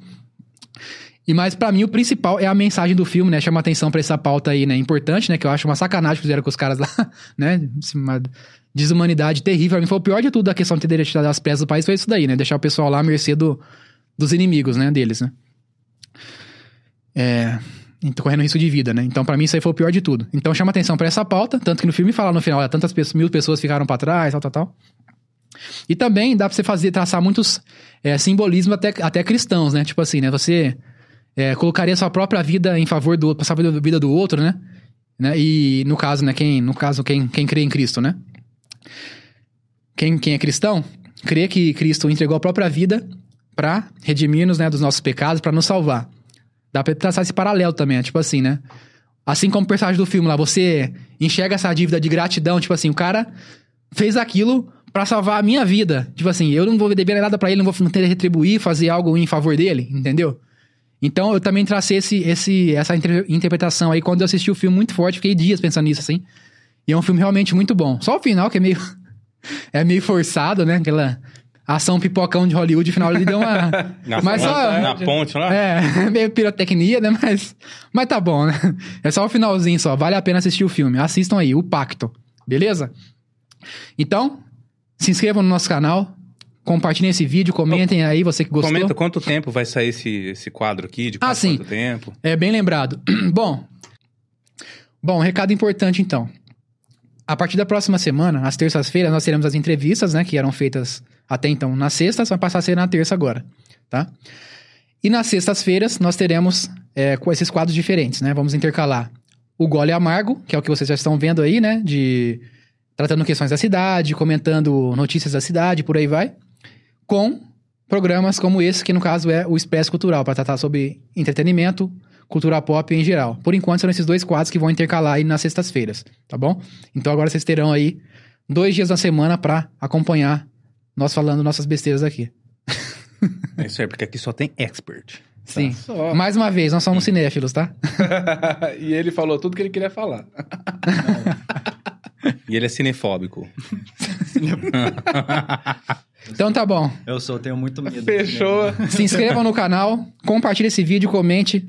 E mas pra mim o principal é a mensagem do filme, né? Chama atenção pra essa pauta aí, né? Importante, né? Que eu acho uma sacanagem que fizeram com os caras lá, né? Uma desumanidade terrível. Pra mim foi o pior de tudo da questão de ter deixado as pressas do país foi isso daí, né? Deixar o pessoal lá à mercê do, dos inimigos, né? Deles, né? É... Correndo risco de vida, né? Então, pra mim, isso aí foi o pior de tudo. Então, chama atenção pra essa pauta. Tanto que no filme fala no final, olha, tantas pessoas, mil pessoas ficaram pra trás, tal, tal, tal. E também dá pra você fazer, traçar muitos é, simbolismos até, até cristãos, né? Tipo assim, né? Você é, colocaria sua própria vida em favor do outro, passar a vida do outro, né? né? E no caso, né? Quem, no caso, quem, quem crê em Cristo, né? Quem, quem é cristão, crê que Cristo entregou a própria vida pra redimir-nos, né? Dos nossos pecados, pra nos salvar. Dá pra traçar esse paralelo também, é tipo assim, né? Assim como o personagem do filme lá, você enxerga essa dívida de gratidão, tipo assim, o cara fez aquilo pra salvar a minha vida. Tipo assim, eu não vou dever nada pra ele, não vou não ter retribuir, fazer algo em favor dele, entendeu? Então eu também tracei esse, esse, essa inter- interpretação aí quando eu assisti o filme muito forte, fiquei dias pensando nisso, assim. E é um filme realmente muito bom. Só o final que é meio. é meio forçado, né? Aquela ação pipocão de Hollywood, final ele deu uma. Na, Mas na, só- na ponte lá? É, meio pirotecnia, né? Mas, mas tá bom, né? É só o finalzinho só. Vale a pena assistir o filme. Assistam aí, o Pacto. Beleza? Então, se inscrevam no nosso canal. Compartilhem esse vídeo, comentem aí, você que gostou. Comenta quanto tempo vai sair esse, esse quadro aqui, de Ah, sim. quanto tempo. É bem lembrado. bom, bom, recado importante então. A partir da próxima semana, às terças-feiras, nós teremos as entrevistas, né? Que eram feitas até então nas sextas, vai passar a ser na terça agora, tá? E nas sextas-feiras, nós teremos é, com esses quadros diferentes, né? Vamos intercalar o Gole Amargo, que é o que vocês já estão vendo aí, né? De tratando questões da cidade, comentando notícias da cidade, por aí vai. Com programas como esse, que no caso é o Expresso Cultural, para tratar sobre entretenimento, cultura pop em geral. Por enquanto, são esses dois quadros que vão intercalar aí nas sextas-feiras, tá bom? Então agora vocês terão aí dois dias na semana para acompanhar nós falando nossas besteiras aqui. É isso aí, porque aqui só tem expert. Sim. Só. Mais uma vez, nós somos cinéfilos, tá? e ele falou tudo que ele queria falar. E ele é cinefóbico. Então tá bom. Eu sou, tenho muito medo. Fechou. Se inscrevam no canal, compartilhe esse vídeo, comente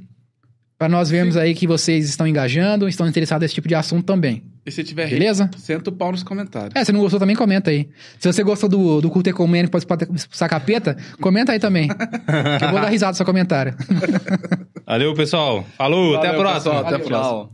para nós vermos aí que vocês estão engajando, estão interessados nesse tipo de assunto também. E se tiver Beleza? hate, senta o pau nos comentários. É, se não gostou também, comenta aí. Se você gostou do, do culto ecumênico pode expulsar capeta, comenta aí também. que eu vou dar risada no seu comentário. Valeu, pessoal. Falou, até a Valeu, próxima. pessoal, até a Valeu, próxima.